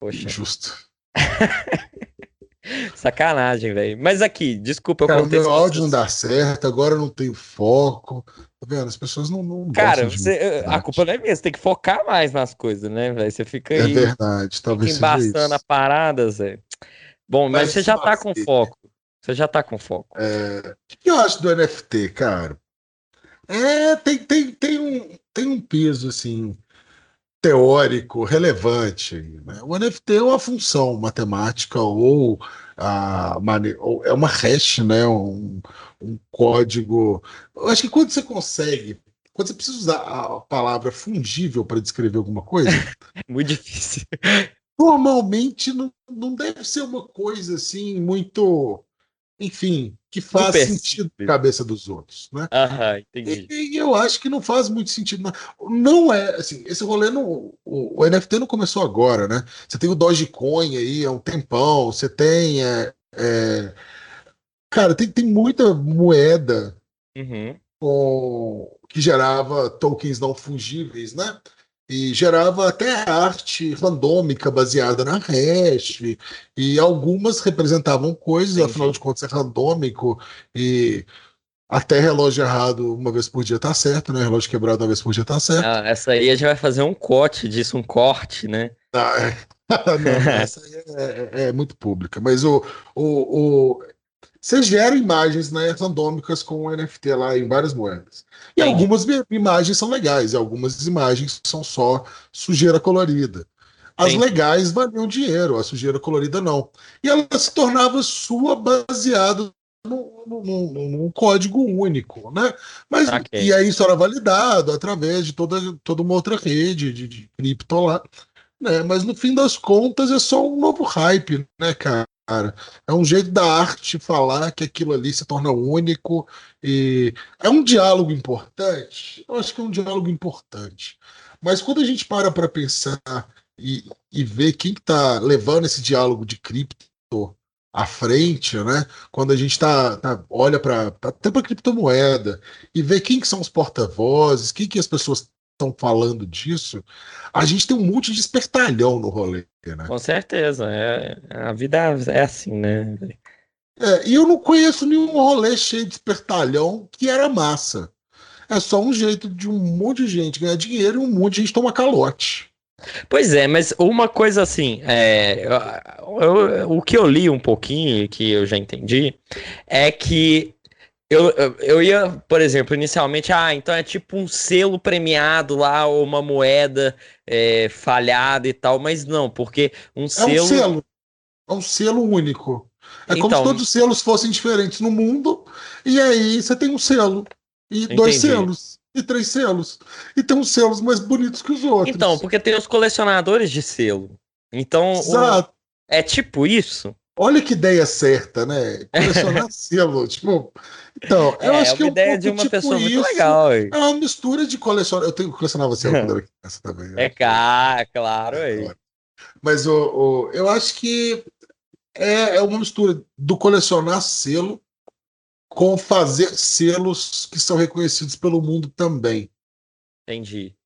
Poxa. Injusto. Sacanagem, velho. Mas aqui, desculpa, eu Cara, contei. Meu áudio não dá certo, agora eu não tenho foco. Tá vendo? As pessoas não. não Cara, você, a culpa não é minha, você tem que focar mais nas coisas, né, velho? Você fica é aí. É verdade, talvez. Embaçando a parada, Zé. Bom, mas, mas você já tá com foco. Você já tá com foco. É... O que eu acho do NFT, cara? É, tem, tem, tem, um, tem um peso, assim, teórico relevante. Né? O NFT é uma função matemática ou, a, ou é uma hash, né? Um, um código. Eu acho que quando você consegue quando você precisa usar a palavra fungível para descrever alguma coisa. Muito difícil. Normalmente não, não deve ser uma coisa assim muito enfim, que faz sentido na cabeça dos outros, né? Aham, entendi. E, e, eu acho que não faz muito sentido. Não, não é, assim, esse rolê não. O, o, NFT não começou agora, né? Você tem o Dogecoin aí há um tempão, você tem. É, é, cara, tem, tem muita moeda uhum. com, que gerava tokens não fungíveis, né? E gerava até arte randômica baseada na hash, e algumas representavam coisas, Entendi. afinal de contas é randômico, e até relógio errado uma vez por dia tá certo, né? Relógio quebrado uma vez por dia tá certo. Ah, essa aí a gente vai fazer um corte disso, um corte, né? Ah, é. Não, essa aí é, é, é, muito pública, mas o, o, o, você gera imagens né, randômicas com o NFT lá em várias moedas. E Entendi. algumas imagens são legais, e algumas imagens são só sujeira colorida. As Entendi. legais valiam dinheiro, a sujeira colorida não. E ela se tornava sua baseada num, código único, né? Mas okay. e aí isso era validado através de toda, toda uma outra rede de, de cripto lá, né? Mas no fim das contas é só um novo hype, né, cara? Cara. É um jeito da arte falar que aquilo ali se torna único e é um diálogo importante. Eu acho que é um diálogo importante. Mas quando a gente para para pensar e, e ver quem está levando esse diálogo de cripto à frente, né? Quando a gente tá, tá olha para até para criptomoeda e vê quem que são os porta-vozes, quem que as pessoas estão falando disso, a gente tem um monte de espertalhão no rolê, né? Com certeza, é, a vida é assim, né? É, e eu não conheço nenhum rolê cheio de espertalhão que era massa. É só um jeito de um monte de gente ganhar dinheiro e um monte de gente tomar calote. Pois é, mas uma coisa assim, é, eu, eu, o que eu li um pouquinho, que eu já entendi, é que eu, eu ia, por exemplo, inicialmente, ah, então é tipo um selo premiado lá, ou uma moeda é, falhada e tal, mas não, porque um selo. É um selo, é um selo único. É então, como se todos os selos fossem diferentes no mundo, e aí você tem um selo, e entendi. dois selos, e três selos, e tem uns selos mais bonitos que os outros. Então, porque tem os colecionadores de selo. Então, Exato. O... é tipo isso. Olha que ideia certa, né? Colecionar selo. Tipo, então, eu é, acho que é uma ideia um de uma tipo pessoa isso. muito legal. É uma mistura de colecionar. Eu tenho que colecionar você quando era criança também. É cá, claro, é. Mas o, o, eu acho que é, é uma mistura do colecionar selo com fazer selos que são reconhecidos pelo mundo também. Entendi.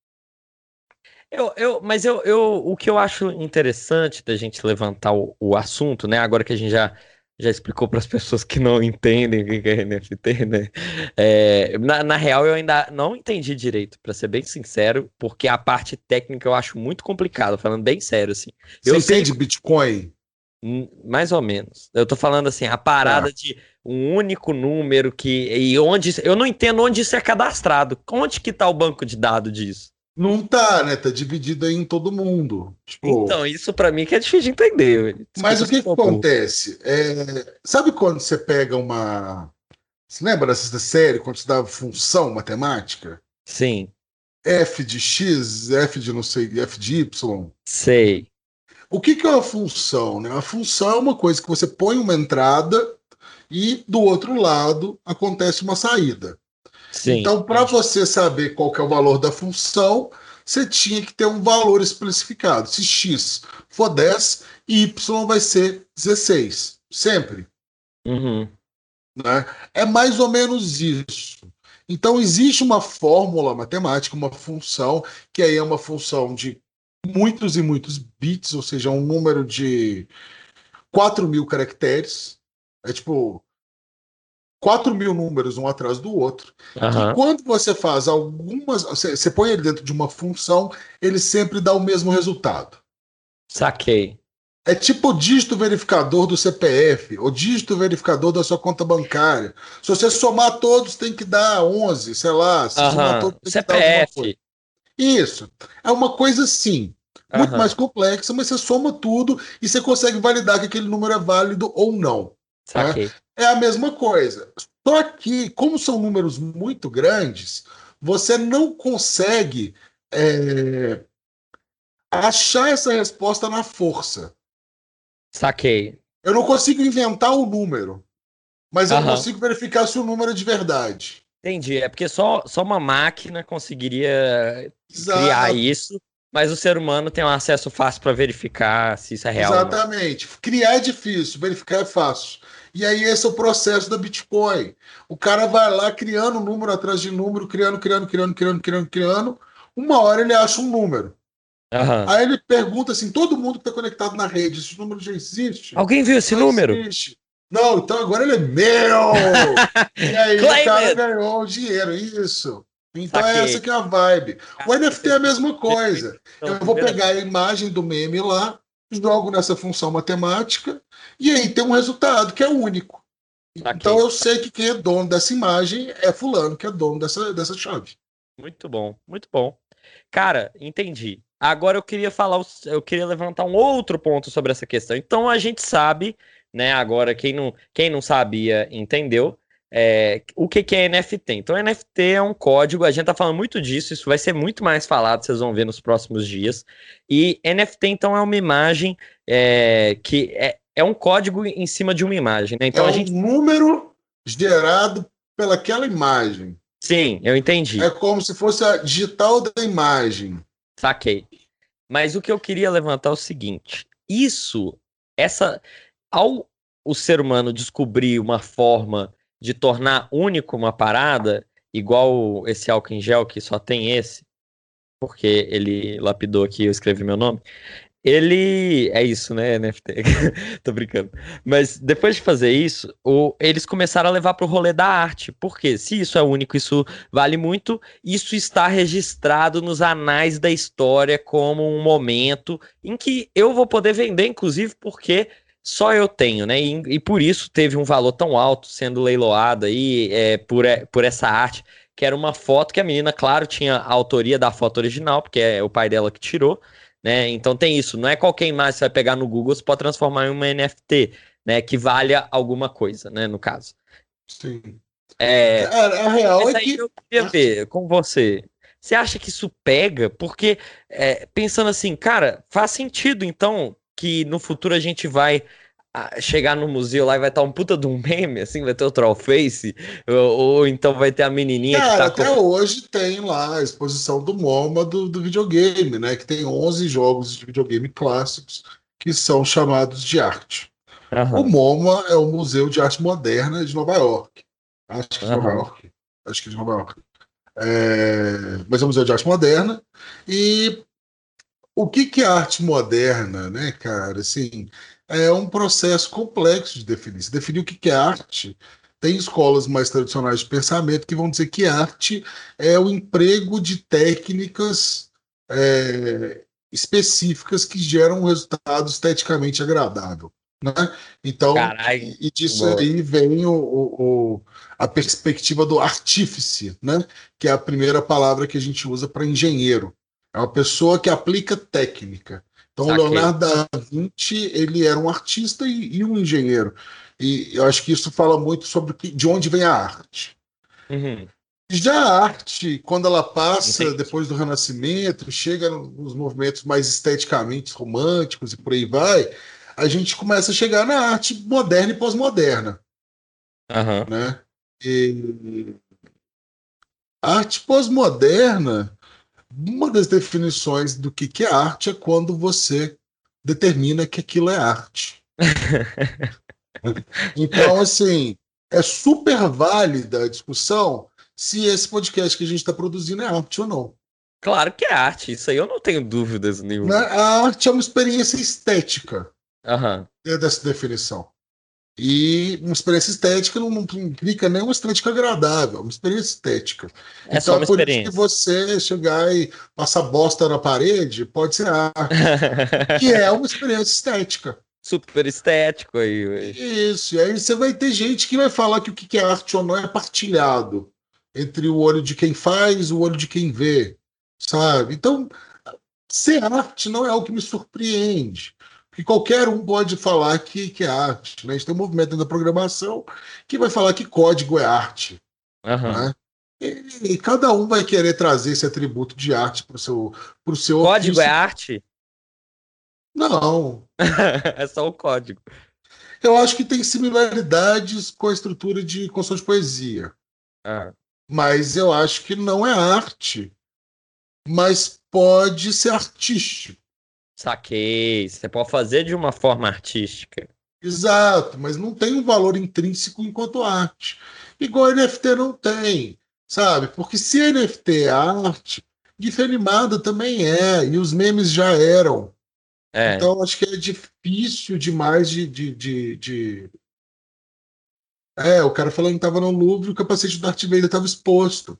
Eu, eu, mas eu, eu, o que eu acho interessante da gente levantar o, o assunto, né? Agora que a gente já, já explicou para as pessoas que não entendem o que é NFT, né? É, na, na real, eu ainda não entendi direito, para ser bem sincero, porque a parte técnica eu acho muito complicado, falando bem sério, assim. Você eu entende sei... Bitcoin? Mais ou menos. Eu tô falando assim, a parada ah. de um único número que. E onde. Eu não entendo onde isso é cadastrado. Onde que tá o banco de dados disso? Não tá, né? Tá dividido aí em todo mundo. Tipo... Então, isso para mim que é difícil de entender. Mas o que, que acontece? É... Sabe quando você pega uma. Você lembra dessa série, quando você dava função matemática? Sim. F de X, F de não sei, F de Y? Sei. O que, que é uma função? Né? A função é uma coisa que você põe uma entrada e do outro lado acontece uma saída. Sim. Então, para você saber qual é o valor da função, você tinha que ter um valor especificado. Se x for 10, y vai ser 16. Sempre. Uhum. Né? É mais ou menos isso. Então, existe uma fórmula matemática, uma função, que aí é uma função de muitos e muitos bits, ou seja, um número de 4 mil caracteres. É tipo 4 mil números um atrás do outro. Uhum. E quando você faz algumas. Você, você põe ele dentro de uma função, ele sempre dá o mesmo resultado. Saquei. É tipo o dígito verificador do CPF, o dígito verificador da sua conta bancária. Se você somar todos, tem que dar 11, sei lá. Se uhum. somar todos, tem CPF. que dar Isso. É uma coisa assim. Muito uhum. mais complexa, mas você soma tudo e você consegue validar que aquele número é válido ou não. Né? É a mesma coisa. Só que, como são números muito grandes, você não consegue é, achar essa resposta na força. Saquei. Eu não consigo inventar o número, mas eu consigo verificar se o número é de verdade. Entendi. É porque só, só uma máquina conseguiria Exato. criar isso, mas o ser humano tem um acesso fácil para verificar se isso é real. Exatamente. Criar é difícil, verificar é fácil. E aí esse é o processo da Bitcoin. O cara vai lá criando número atrás de número, criando, criando, criando, criando, criando, criando. Uma hora ele acha um número. Uhum. Aí ele pergunta assim: todo mundo que está conectado na rede, esse número já existe? Alguém viu esse número? Existe. Não, então agora ele é meu! e aí o cara ganhou o dinheiro, isso. Então é essa que é a vibe. O NFT é a mesma coisa. Eu vou pegar a imagem do meme lá, jogo nessa função matemática e aí tem um resultado que é único. Okay. Então eu sei que quem é dono dessa imagem é fulano, que é dono dessa, dessa chave. Muito bom, muito bom. Cara, entendi. Agora eu queria falar, eu queria levantar um outro ponto sobre essa questão. Então a gente sabe, né? Agora quem não, quem não sabia entendeu é, o que, que é NFT. Então, NFT é um código, a gente tá falando muito disso, isso vai ser muito mais falado, vocês vão ver nos próximos dias. E NFT, então, é uma imagem é, que é, é um código em cima de uma imagem, né? Então é a gente... um número gerado pelaquela imagem. Sim, eu entendi. É como se fosse a digital da imagem. Saquei. Mas o que eu queria levantar é o seguinte: isso, essa, ao o ser humano descobrir uma forma de tornar único uma parada, igual esse álcool em gel que só tem esse, porque ele lapidou aqui, eu escrevi meu nome. Ele. É isso, né, NFT? Tô brincando. Mas depois de fazer isso, o... eles começaram a levar pro rolê da arte. Porque se isso é único, isso vale muito, isso está registrado nos anais da história como um momento em que eu vou poder vender, inclusive, porque só eu tenho, né? E, e por isso teve um valor tão alto sendo leiloado aí é, por, é, por essa arte, que era uma foto que a menina, claro, tinha a autoria da foto original, porque é o pai dela que tirou, né? Então tem isso, não é qualquer imagem que você vai pegar no Google, você pode transformar em uma NFT, né? Que valha alguma coisa, né? No caso. Sim. É, a, a real é que. eu queria ver com você. Você acha que isso pega? Porque, é, pensando assim, cara, faz sentido, então, que no futuro a gente vai ah, chegar no museu lá e vai estar um puta de um meme, assim, vai ter o Trollface, ou, ou então vai ter a menininha Cara, que tá até com... hoje tem lá a exposição do MoMA do, do videogame, né? Que tem 11 jogos de videogame clássicos que são chamados de arte. O Aham, MoMA é o Museu de Arte Moderna de Nova York. Acho que é de Nova Aham. York. Acho que é de Nova York. É, Mas é um museu de arte moderna. E o que, que é arte moderna, né, cara? Assim, é um processo complexo de definir. Se definir o que, que é arte, tem escolas mais tradicionais de pensamento que vão dizer que arte é o emprego de técnicas é, específicas que geram um resultado esteticamente agradável. Né? Então, Caralho. e e disso Boa. aí vem o, o- o- a perspectiva do artífice, né? que é a primeira palavra que a gente usa para engenheiro. É uma pessoa que aplica técnica. Então, o Saquei. Leonardo da Vinci ele era um artista e, e um engenheiro. E eu acho que isso fala muito sobre de onde vem a arte. Uhum. Já a arte, quando ela passa Entendi. depois do Renascimento, chega nos movimentos mais esteticamente românticos e por aí vai, a gente começa a chegar na arte moderna e pós-moderna, Aham. né? E a arte pós-moderna, uma das definições do que que é arte é quando você determina que aquilo é arte. Então, assim, é super válida a discussão se esse podcast que a gente está produzindo é arte ou não. Claro que é arte, isso aí eu não tenho dúvidas Né? nenhuma. A arte é uma experiência estética dentro dessa definição. E uma experiência estética não, não implica nem uma estética agradável, é uma experiência estética. É só uma por isso experiência. que você chegar e passar bosta na parede pode ser arte, que é uma experiência estética. Super estético aí. ué. Isso, e aí você vai ter gente que vai falar que o que é arte ou não é partilhado entre o olho de quem faz e o olho de quem vê, sabe? Então, ser arte não é o que me surpreende, porque qualquer um pode falar que, que é arte. Né? A gente tem um movimento dentro da programação que vai falar que código é arte. Aham. Né? E, e cada um vai querer trazer esse atributo de arte para o seu, pro seu Código ofício. é arte? Não, é só o código. eu acho que tem similaridades com a estrutura de construção de poesia. Ah, mas eu acho que não é arte, mas pode ser artístico. Saquei. Você pode fazer de uma forma artística. Exato, mas não tem um valor intrínseco enquanto arte. Igual NFT não tem, sabe? Porque se NFT é arte, GIF animada também é, e os memes já eram. É. Então acho que é difícil demais de, de, de, de- É, o cara falando que estava no Louvre e o capacete do Darth Vader estava exposto.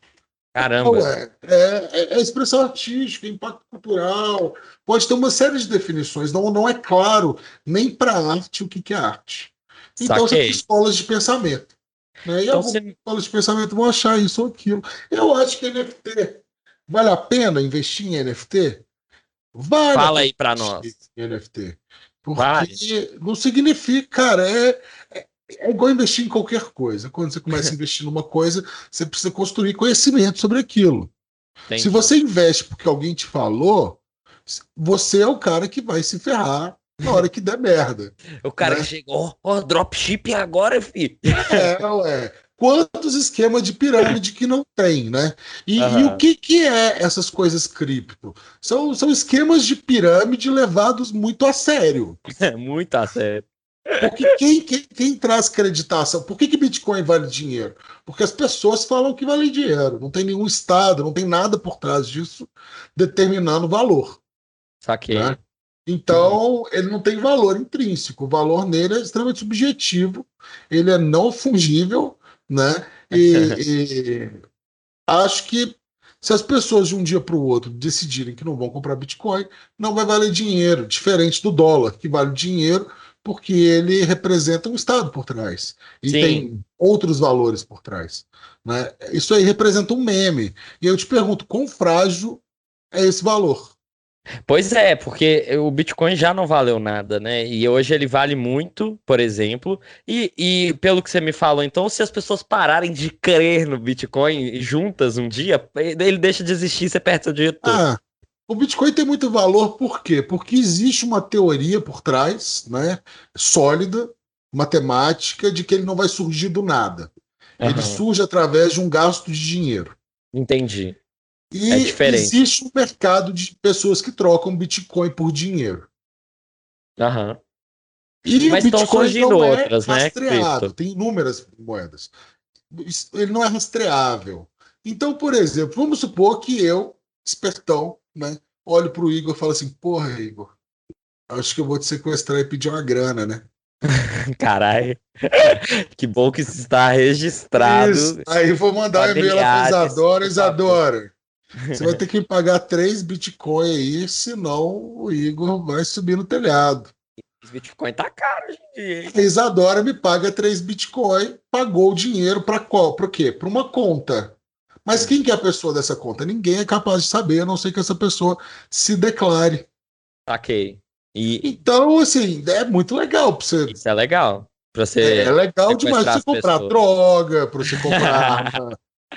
Caramba. Ué, é, é, é expressão artística, impacto cultural, pode ter uma série de definições. Não, não é claro nem para arte o que, que é arte. Então você Saquei. tem escolas de pensamento. Né? E Então algumas você. escolas de pensamento vão achar isso ou aquilo. Eu acho que NFT vale a pena investir em NFT? Vale. Fala aí investir nós. Em NFT. Porque Vale. não significa, cara, é, é, é igual investir em qualquer coisa. Quando você começa a investir numa coisa, você precisa construir conhecimento sobre aquilo. Entendi. Se você investe porque alguém te falou, você é o cara que vai se ferrar na hora que der merda. O cara né? que chegou, ó, oh, dropship agora, filho. É, ué. Quantos esquemas de pirâmide que não tem, né? E, uhum. e, o que, que é essas coisas cripto? São, são esquemas de pirâmide levados muito a sério. muito a sério. Porque quem, quem, quem, traz creditação? Por que, que Bitcoin vale dinheiro? Porque as pessoas falam que vale dinheiro. Não tem nenhum Estado, não tem nada por trás disso determinando o valor. Saquei. Né? Então, ele não tem valor intrínseco. O valor nele é extremamente subjetivo, ele é não fungível, né? E, e acho que se as pessoas de um dia para o outro decidirem que não vão comprar Bitcoin, não vai valer dinheiro, diferente do dólar, que vale dinheiro porque ele representa um Estado por trás. E Sim. tem outros valores por trás. Né? Isso aí representa um meme. E eu te pergunto, quão frágil é esse valor? Pois é, porque o Bitcoin já não valeu nada, né? E hoje ele vale muito, por exemplo. E, e pelo que você me falou, então, se as pessoas pararem de crer no Bitcoin juntas um dia, ele deixa de existir e você perde seu dinheiro todo. Ah, o Bitcoin tem muito valor por quê? Porque existe uma teoria por trás, né, sólida, matemática, de que ele não vai surgir do nada. Uhum. Ele surge através de um gasto de dinheiro. Entendi. E é existe um mercado de pessoas que trocam Bitcoin por dinheiro. Aham. E Mas estão surgindo é outras, né? Rastreado. Tem inúmeras moedas. Ele não é rastreável. Então, por exemplo, vamos supor que eu, espertão, né? Olho pro Igor e falo assim, porra, Igor, acho que eu vou te sequestrar e pedir uma grana, né? Caralho, que bom que isso está registrado. Isso. Aí vou mandar um e-mail lá pro Isadora, Isadora. Você vai ter que pagar três Bitcoin aí, senão o Igor vai subir no telhado. Bitcoin tá caro hoje em dia. Isadora me paga três Bitcoin, pagou o dinheiro para qual? Para quê? Para uma conta. Mas quem que é a pessoa dessa conta? Ninguém é capaz de saber, a não ser que essa pessoa se declare. Ok. E... Então, assim, é muito legal para você. Isso é legal. Pra você é, é legal demais pra você comprar pessoas. droga, para você comprar.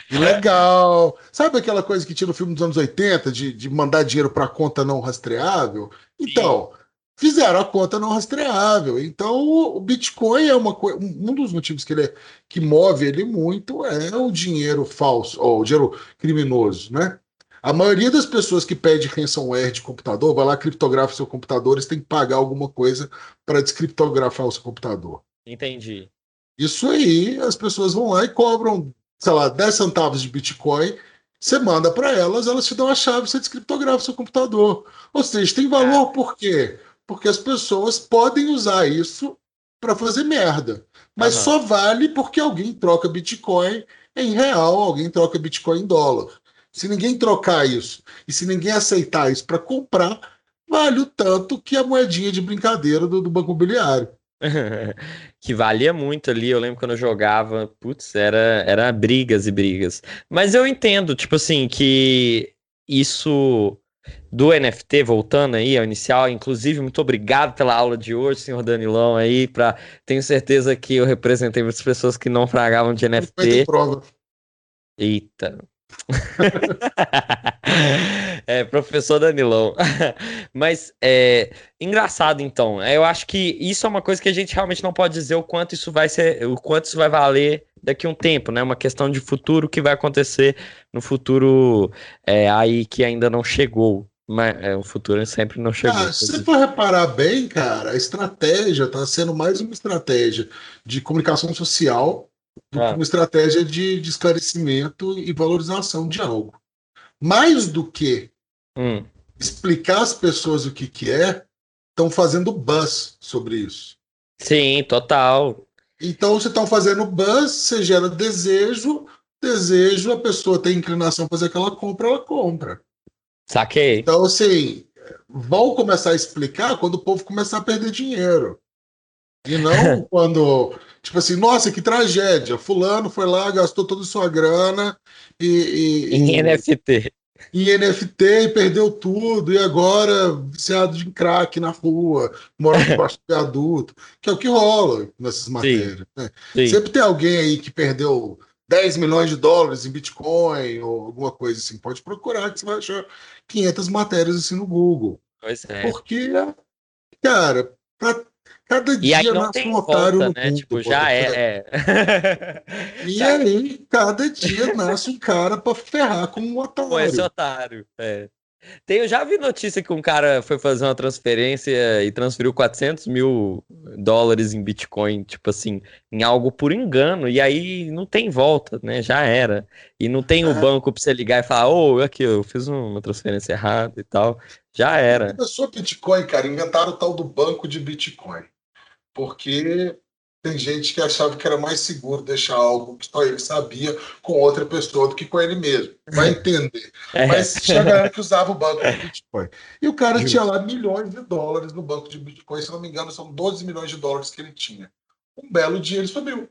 Legal. Sabe aquela coisa que tinha no filme dos anos 80 de, de mandar dinheiro para conta não rastreável? Então, fizeram a conta não rastreável. Então, o Bitcoin é uma coisa. Um dos motivos que ele é, que move ele muito é o dinheiro falso, ou o dinheiro criminoso, né? A maioria das pessoas que pede ransomware de computador, vai lá, criptografa seu computador, eles têm que pagar alguma coisa para descriptografar o seu computador. Entendi. Isso aí, as pessoas vão lá e cobram, sei lá, 10 centavos de Bitcoin. Você manda para elas, elas te dão a chave, você descriptografa seu computador. Ou seja, tem valor por quê? Porque as pessoas podem usar isso para fazer merda. Mas uhum. só vale porque alguém troca Bitcoin em real, alguém troca Bitcoin em dólar. Se ninguém trocar isso e se ninguém aceitar isso para comprar, vale o tanto que a moedinha de brincadeira do, do banco imobiliário. que valia muito ali, eu lembro quando eu jogava, putz, era, era brigas e brigas. Mas eu entendo, tipo assim, que isso do NFT, voltando aí ao inicial, inclusive, muito obrigado pela aula de hoje, senhor Danilão, aí, pra... tenho certeza que eu representei muitas pessoas que não fragavam de NFT. Prova. Eita. É, professor Danilão. Mas é engraçado então. Eu acho que isso é uma coisa que a gente realmente não pode dizer o quanto isso vai ser, o quanto isso vai valer daqui a um tempo, né? Uma questão de futuro que vai acontecer no futuro é, aí que ainda não chegou. Mas é, o futuro sempre não chegou. Ah, se for reparar bem, cara, a estratégia está sendo mais uma estratégia de comunicação social ah. que uma estratégia de, de, esclarecimento e valorização de algo. Mais do que hum. explicar às pessoas o que, que é, estão fazendo buzz sobre isso. Sim, total. Então, se estão fazendo buzz, você gera desejo, desejo, a pessoa tem inclinação a fazer aquela compra, ela compra. Saquei. Então, assim, vão começar a explicar quando o povo começar a perder dinheiro. E não quando, tipo assim, nossa, que tragédia. Fulano foi lá, gastou toda a sua grana e. e em e, NFT. Em NFT e perdeu tudo, e agora viciado de crack na rua, mora debaixo do viaduto, que é o que rola nessas matérias. Sim. Né? Sim. Sempre tem alguém aí que perdeu 10 milhões de dólares em Bitcoin ou alguma coisa assim. Pode procurar que você vai achar 500 matérias assim no Google. Pois é. Porque cara, pra Cada e dia nasce um otário volta, né? mundo. Tipo, já é. é. E aí, cada dia nasce um cara pra ferrar com um otário. Com esse otário, é. Tem, eu já vi notícia que um cara foi fazer uma transferência e transferiu 400 mil dólares em Bitcoin, tipo assim, em algo por engano, e aí não tem volta, né? Já era. E não tem o é. banco pra você ligar e falar, ô, oh, aqui, eu fiz uma transferência errada e tal. Já era. Começou Bitcoin, cara, inventaram o tal do banco de Bitcoin porque tem gente que achava que era mais seguro deixar algo que só ele sabia com outra pessoa do que com ele mesmo. Vai entender. É. Mas tinha galera que usava o banco de Bitcoin. E o cara tinha lá milhões de dólares no banco de Bitcoin, se não me engano, são 12 milhões de dólares que ele tinha. Um belo dia ele sumiu.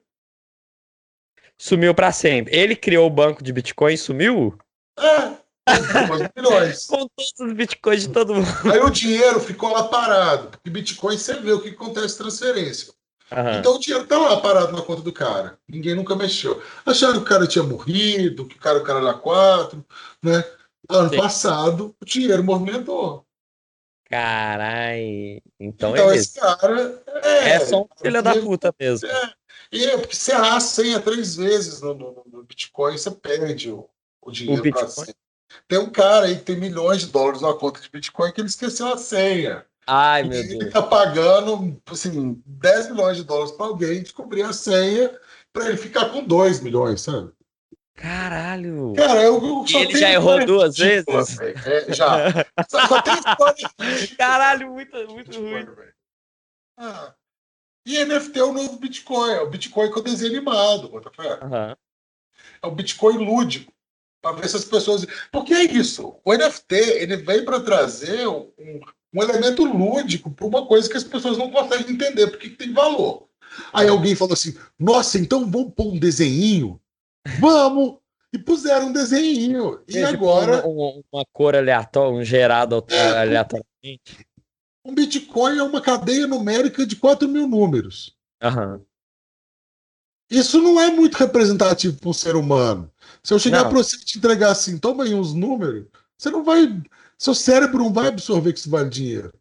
Sumiu para sempre. Ele criou o banco de Bitcoin e sumiu? É. milhões. Com todos os bitcoins de todo mundo. Aí o dinheiro ficou lá parado. Porque Bitcoin você vê o que acontece transferência. Uhum. Então o dinheiro tá lá parado na conta do cara. Ninguém nunca mexeu. Acharam que o cara tinha morrido, que o cara, o cara era quatro, né? Ano Sim. passado, o dinheiro movimentou. Carai. Então, então é esse cara é, é só um filho da puta mesmo. É. E é porque você errar a senha três vezes no, no, no Bitcoin, você perde o, o dinheiro o tem um cara aí que tem milhões de dólares na conta de Bitcoin que ele esqueceu a senha. Ai, meu Deus. Ele tá pagando, assim, 10 milhões de dólares para alguém descobrir a senha para ele ficar com 2 milhões, sabe? Caralho! Cara, eu, eu e ele já errou duas vezes? É, já. Só, só tem história. Caralho, muito, muito Bitcoin, ruim. Ah. E NFT é o novo Bitcoin, é o Bitcoin com desenho animado, Botafé. Uhum. É o Bitcoin lúdico para ver se as pessoas. Porque é isso. O NFT ele vem para trazer um, um, elemento lúdico para uma coisa que as pessoas não conseguem entender porque tem valor. Aí alguém falou assim: Nossa, então vamos pôr um desenho? Vamos! E puseram um desenho. E agora. Uma, uma, cor aleatória, um gerado é, aleatoriamente. Um Bitcoin é uma cadeia numérica de 4 mil números. Aham. Isso não é muito representativo para um ser humano. Se eu chegar para você e te entregar assim, toma aí uns números, você não vai. Seu cérebro não vai absorver que isso vale dinheiro.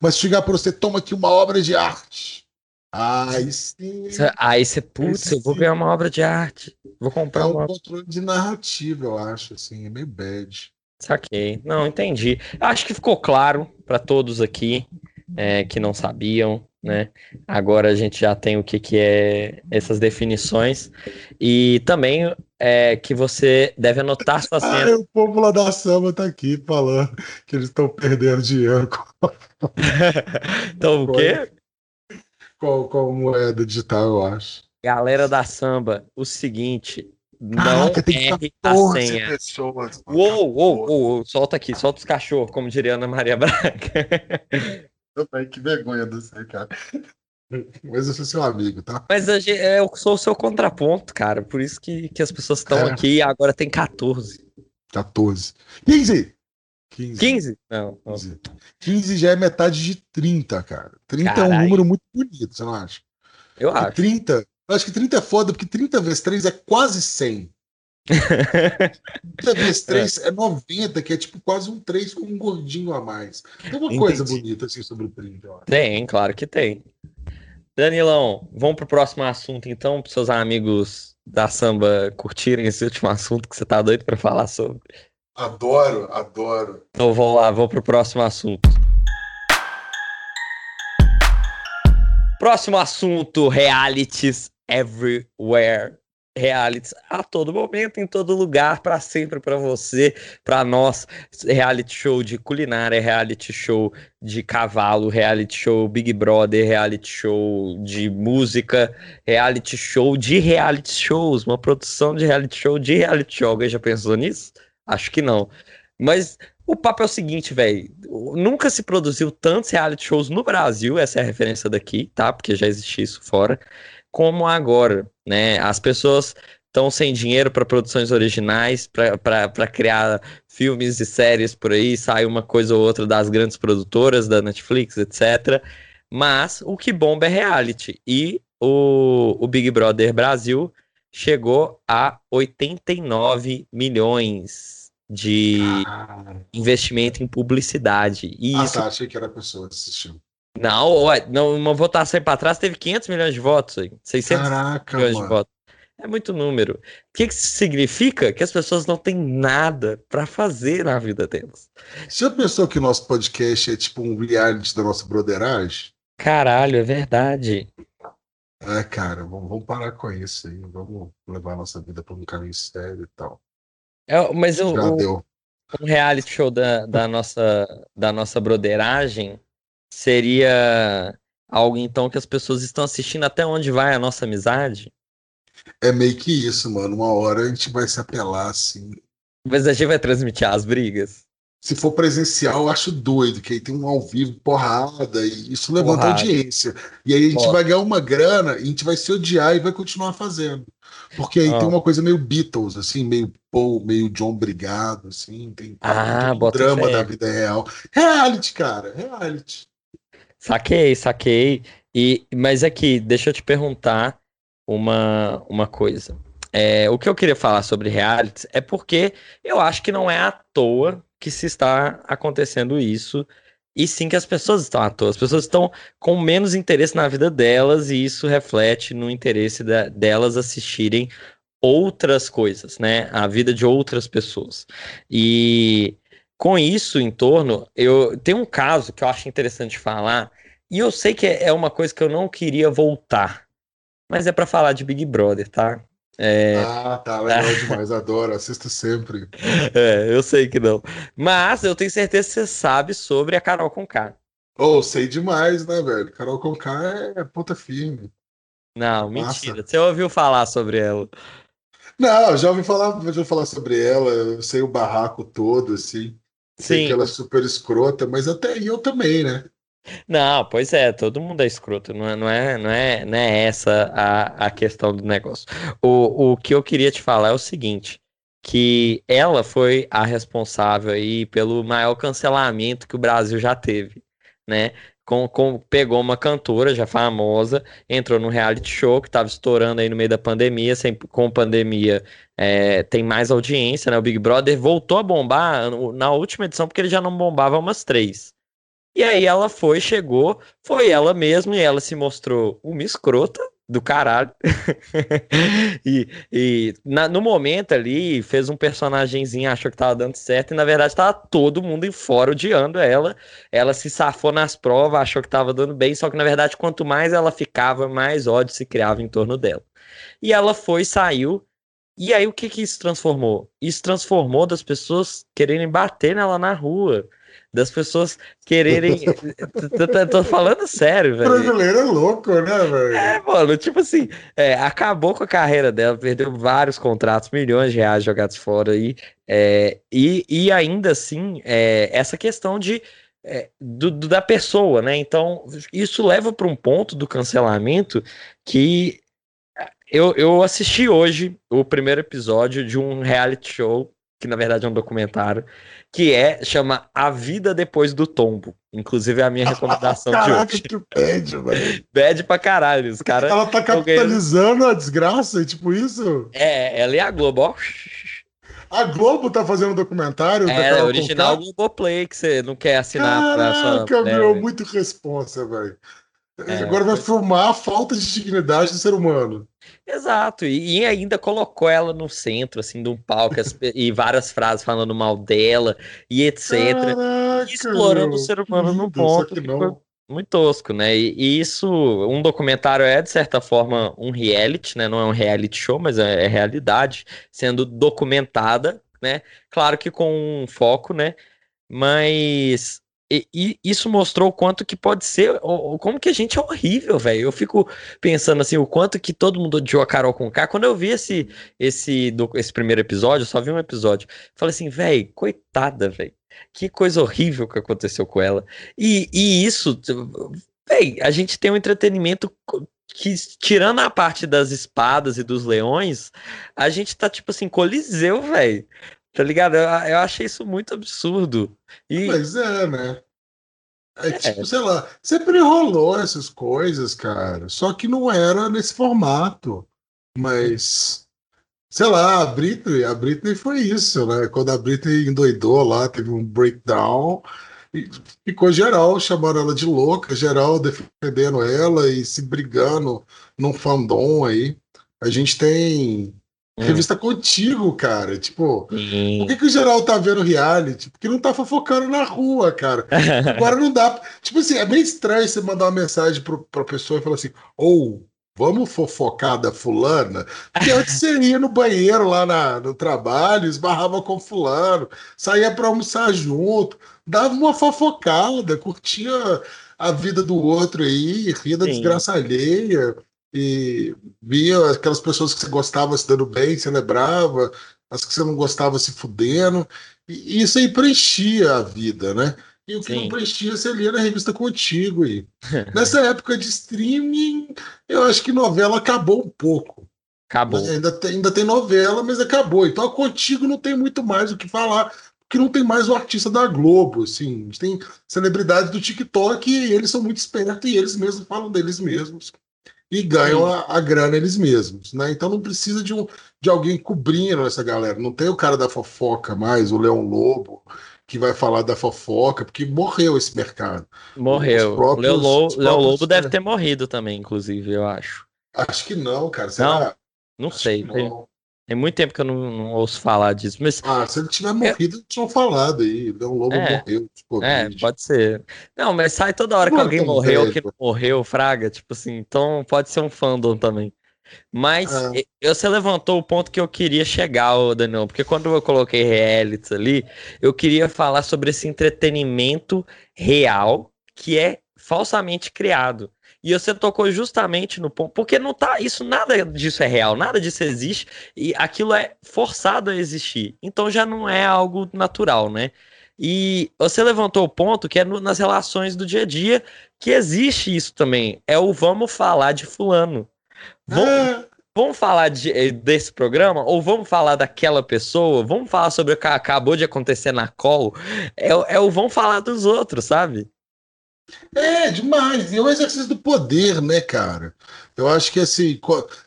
Mas se chegar para você, toma aqui uma obra de arte. Aí sim. Aí você, putz, eu vou ganhar uma obra de arte. Vou comprar é um uma. controle de narrativa, eu acho, assim, é meio bad. Saquei. Não, entendi. Acho que ficou claro para todos aqui é, que não sabiam né? Agora a gente já tem o que, que é essas definições e também é que você deve anotar sua senha. Ah, o povo lá da samba tá aqui falando que eles estão perdendo dinheiro. Com... então o quê? Com, com moeda digital, eu acho. Galera da samba, o seguinte, não Caraca, erre a senha. Pessoas, uou, uou, uou, solta aqui, solta os cachorros, como diria Ana Maria Braga. Meu que vergonha do você, cara. Mas eu sou seu amigo, tá? Mas eu, eu sou o seu contraponto, cara. Por isso que, que as pessoas estão é. aqui e agora tem 14. 14. 15! 15. 15? Não, 15. 15 já é metade de 30, cara. 30 Carai. é um número muito bonito, você não acha? Eu acho. 30, eu acho que 30 é foda, porque 30 vezes 3 é quase 100. 30 vezes 3 é. é 90, que é tipo quase um 3 com um gordinho a mais. Tem uma Entendi. coisa bonita assim sobre o 30, ó. Tem, claro que tem. Danilão, vamos pro próximo assunto então, para seus amigos da samba curtirem esse último assunto que você tá doido para falar sobre. Adoro, adoro. Então vamos lá, vamos pro próximo assunto. Próximo assunto: realities everywhere realities a todo momento, em todo lugar, para sempre para você, para nós. Reality show de culinária, reality show de cavalo, reality show Big Brother, reality show de música, reality show de reality shows, uma produção de reality show de reality show. Alguém já pensou nisso? Acho que não. Mas o papo é o seguinte, velho. Nunca se produziu tantos reality shows no Brasil, essa é a referência daqui, tá? Porque já existia isso fora como agora, né? As pessoas estão sem dinheiro para produções originais, para criar filmes e séries por aí, sai uma coisa ou outra das grandes produtoras da Netflix, etc. Mas o que bomba é reality. E o, o Big Brother Brasil chegou a 89 milhões de ah. investimento em publicidade. E ah, isso... tá, achei que era pessoa assistindo. Não, ué, não, uma votação aí pra trás teve 500 milhões de votos, aí. 600 Caraca, milhões mano. de votos. É muito número. O que, que isso significa? Que as pessoas não têm nada pra fazer na vida delas. Você já pensou que o nosso podcast é tipo um reality da nossa broderagem? Caralho, é verdade. É, cara, vamos, vamos parar com isso aí. Vamos levar a nossa vida para um caminho sério e tal. É, mas o, Já o- deu. um reality show da, da nossa, da nossa broderagem seria algo então que as pessoas estão assistindo até onde vai a nossa amizade. É meio que isso, mano. Uma hora a gente vai se apelar assim. Mas a gente vai transmitir as brigas. Se for presencial, eu acho doido, que aí tem um ao vivo, porrada, e isso levanta Porrada. audiência. E aí a gente vai ganhar uma grana e a gente vai se odiar e vai continuar fazendo. Porque aí Ó. tem uma coisa meio Beatles, assim, meio Paul, meio John Brigado, assim, tem Ah, um drama da vida real. Reality, cara, reality. Saquei, saquei. E, mas aqui, deixa eu te perguntar uma, uma coisa. É, o que eu queria falar sobre realities é porque eu acho que não é à toa que se está acontecendo isso, e sim que as pessoas estão à toa. As pessoas estão com menos interesse na vida delas, e isso reflete no interesse da- delas assistirem outras coisas, né? A vida de outras pessoas. E com isso em torno, eu tem um caso que eu acho interessante falar, e eu sei que é é uma coisa que eu não queria voltar, mas é pra falar de Big Brother, tá? É, Ah, tá legal demais, adoro, assisto sempre. é, eu sei que não. Mas eu tenho certeza que você sabe sobre a Carol Conká. Oh, sei demais, né, velho? Carol Conká é ponta firme. Não, mentira. Você ouviu falar sobre ela? Não, já ouvi falar, já ouvi falar sobre ela, eu sei o barraco todo, assim. Sei Sim. que ela é super escrota, mas até aí eu também, né? Não, pois é, todo mundo é escroto, não é, não é, não é, não é essa a, a questão do negócio. O, o que eu queria te falar é o seguinte, que ela foi a responsável aí pelo maior cancelamento que o Brasil já teve, né? Com, com- pegou uma cantora já famosa, entrou no reality show que estava estourando aí no meio da pandemia, sem, com pandemia é, tem mais audiência, né? O Big Brother voltou a bombar na última edição porque ele já não bombava umas três. E aí ela foi, chegou, foi ela mesma e ela se mostrou uma escrota do caralho. e e na- no momento ali, fez um personagemzinho, achou que tava dando certo, e na verdade tava todo mundo em fora odiando ela. Ela se safou nas provas, achou que tava dando bem, só que na verdade, quanto mais ela ficava, mais ódio se criava em torno dela. E ela foi, saiu. E aí, o que que isso transformou? Isso transformou das pessoas quererem bater nela na rua. Das pessoas quererem. tô, falando sério, velho. Brasileiro é louco, né, velho? É, mano, tipo assim, é, acabou com a carreira dela, perdeu vários contratos, milhões de reais jogados fora aí. é, e, e ainda assim, é, essa questão de. é, do- do- da pessoa, né? Então, isso leva para um ponto do cancelamento que eu, eu assisti hoje o primeiro episódio de um reality show, que na verdade é um documentário, que é chama A Vida Depois do Tombo. Inclusive é a minha recomendação de Caraca, hoje. que pede, velho. Bad pra caralho, os caras. Ela tá capitalizando a desgraça, tipo isso. É, ela e a Globo, ó. A Globo tá fazendo um documentário É, Carol original. Globoplay, que você não quer assinar pra Caraca, sua. meu, é, muito responsa, velho. É, Agora vai filmar a falta de dignidade do ser humano. Exato, e, e ainda colocou ela no centro, assim, de um palco e várias frases falando mal dela e etc. Caraca, explorando meu, o ser humano lindo, ponto que não. Muito tosco, né? E, e isso, um documentário é, de certa forma, um reality, né? Não é um reality show, mas é, é realidade, sendo documentada, né? Claro que com um foco, né? Mas e- e isso mostrou o quanto que pode ser, o- o- como que a gente é horrível, velho. Eu fico pensando assim, o quanto que todo mundo odiou a Carol com K. Quando eu vi esse, esse, do- esse primeiro episódio, eu só vi um episódio, falei assim, velho, coitada, velho. Que coisa horrível que aconteceu com ela. E, e isso, véi, a gente tem um entretenimento que, tirando a parte das espadas e dos leões, a gente tá tipo assim, coliseu, velho. Tá ligado? Eu, eu achei isso muito absurdo. E Mas é, né? É tipo, sei lá, sempre rolou essas coisas, cara. Só que não era nesse formato. Mas, sei lá, a Britney, a Britney foi isso, né? Quando a Britney endoidou lá, teve um breakdown. ficou geral chamando ela de louca, geral defendendo ela e se brigando num fandom aí. A gente tem hum. revista contigo, cara. Tipo, hum. por que, que o geral tá vendo reality? Porque não tá fofocando na rua, cara. Agora não dá. Tipo assim, é bem estranho você mandar uma mensagem pro, pra pessoa e falar assim, ou. Oh, Vamos fofocar da fulana? Porque antes você ia no banheiro lá na, no trabalho, esbarrava com fulano, saía para almoçar junto, dava uma fofocada, curtia a vida do outro aí, ria da Sim. desgraça alheia, e via aquelas pessoas que você gostava se dando bem, celebrava, as que você não gostava se fudendo, e isso aí preenchia a vida, né? E o que Sim. não preenchia, você lia na revista Contigo. E nessa época de streaming, eu acho que novela acabou um pouco. Acabou. Ainda tem, ainda tem novela, mas acabou. Então a Contigo não tem muito mais o que falar, porque não tem mais o artista da Globo. Assim. A gente tem celebridades do TikTok e eles são muito espertos e eles mesmos falam deles mesmos. E ganham a, a, grana eles mesmos. Né? Então não precisa de, um, de alguém cobrindo essa galera. Não tem o cara da fofoca mais, o Leão Lobo que vai falar da fofoca, porque morreu esse mercado. Morreu. O Léo Lobo, Lobo deve ter morrido também, inclusive, eu acho. Acho que não, cara. Será? Não, não acho sei. Tem, tem, muito tempo que eu não, não, ouço falar disso. Mas... Ah, se ele tiver morrido, é... tinham falado aí. Léo Lobo é, morreu. Tipo, é, pode ser. Não, mas sai toda hora que alguém morreu, que não morreu, Fraga, tipo assim. Então pode ser um fandom também. Mas é. você levantou o ponto que eu queria chegar, Daniel, porque quando eu coloquei realities ali, eu queria falar sobre esse entretenimento real que é falsamente criado. E você tocou justamente no ponto, porque não tá, isso nada disso é real, nada disso existe e aquilo é forçado a existir. Então já não é algo natural, né? E você levantou o ponto que é no, nas relações do dia a dia que existe isso também. É o vamos falar de fulano. Vamos, ah. vamos falar de, eh, desse programa? Ou vamos falar daquela pessoa? Vamos falar sobre o que acabou de acontecer na call? É, é o vamos falar dos outros, sabe? É, demais. E é o exercício do poder, né, cara? Eu acho que assim,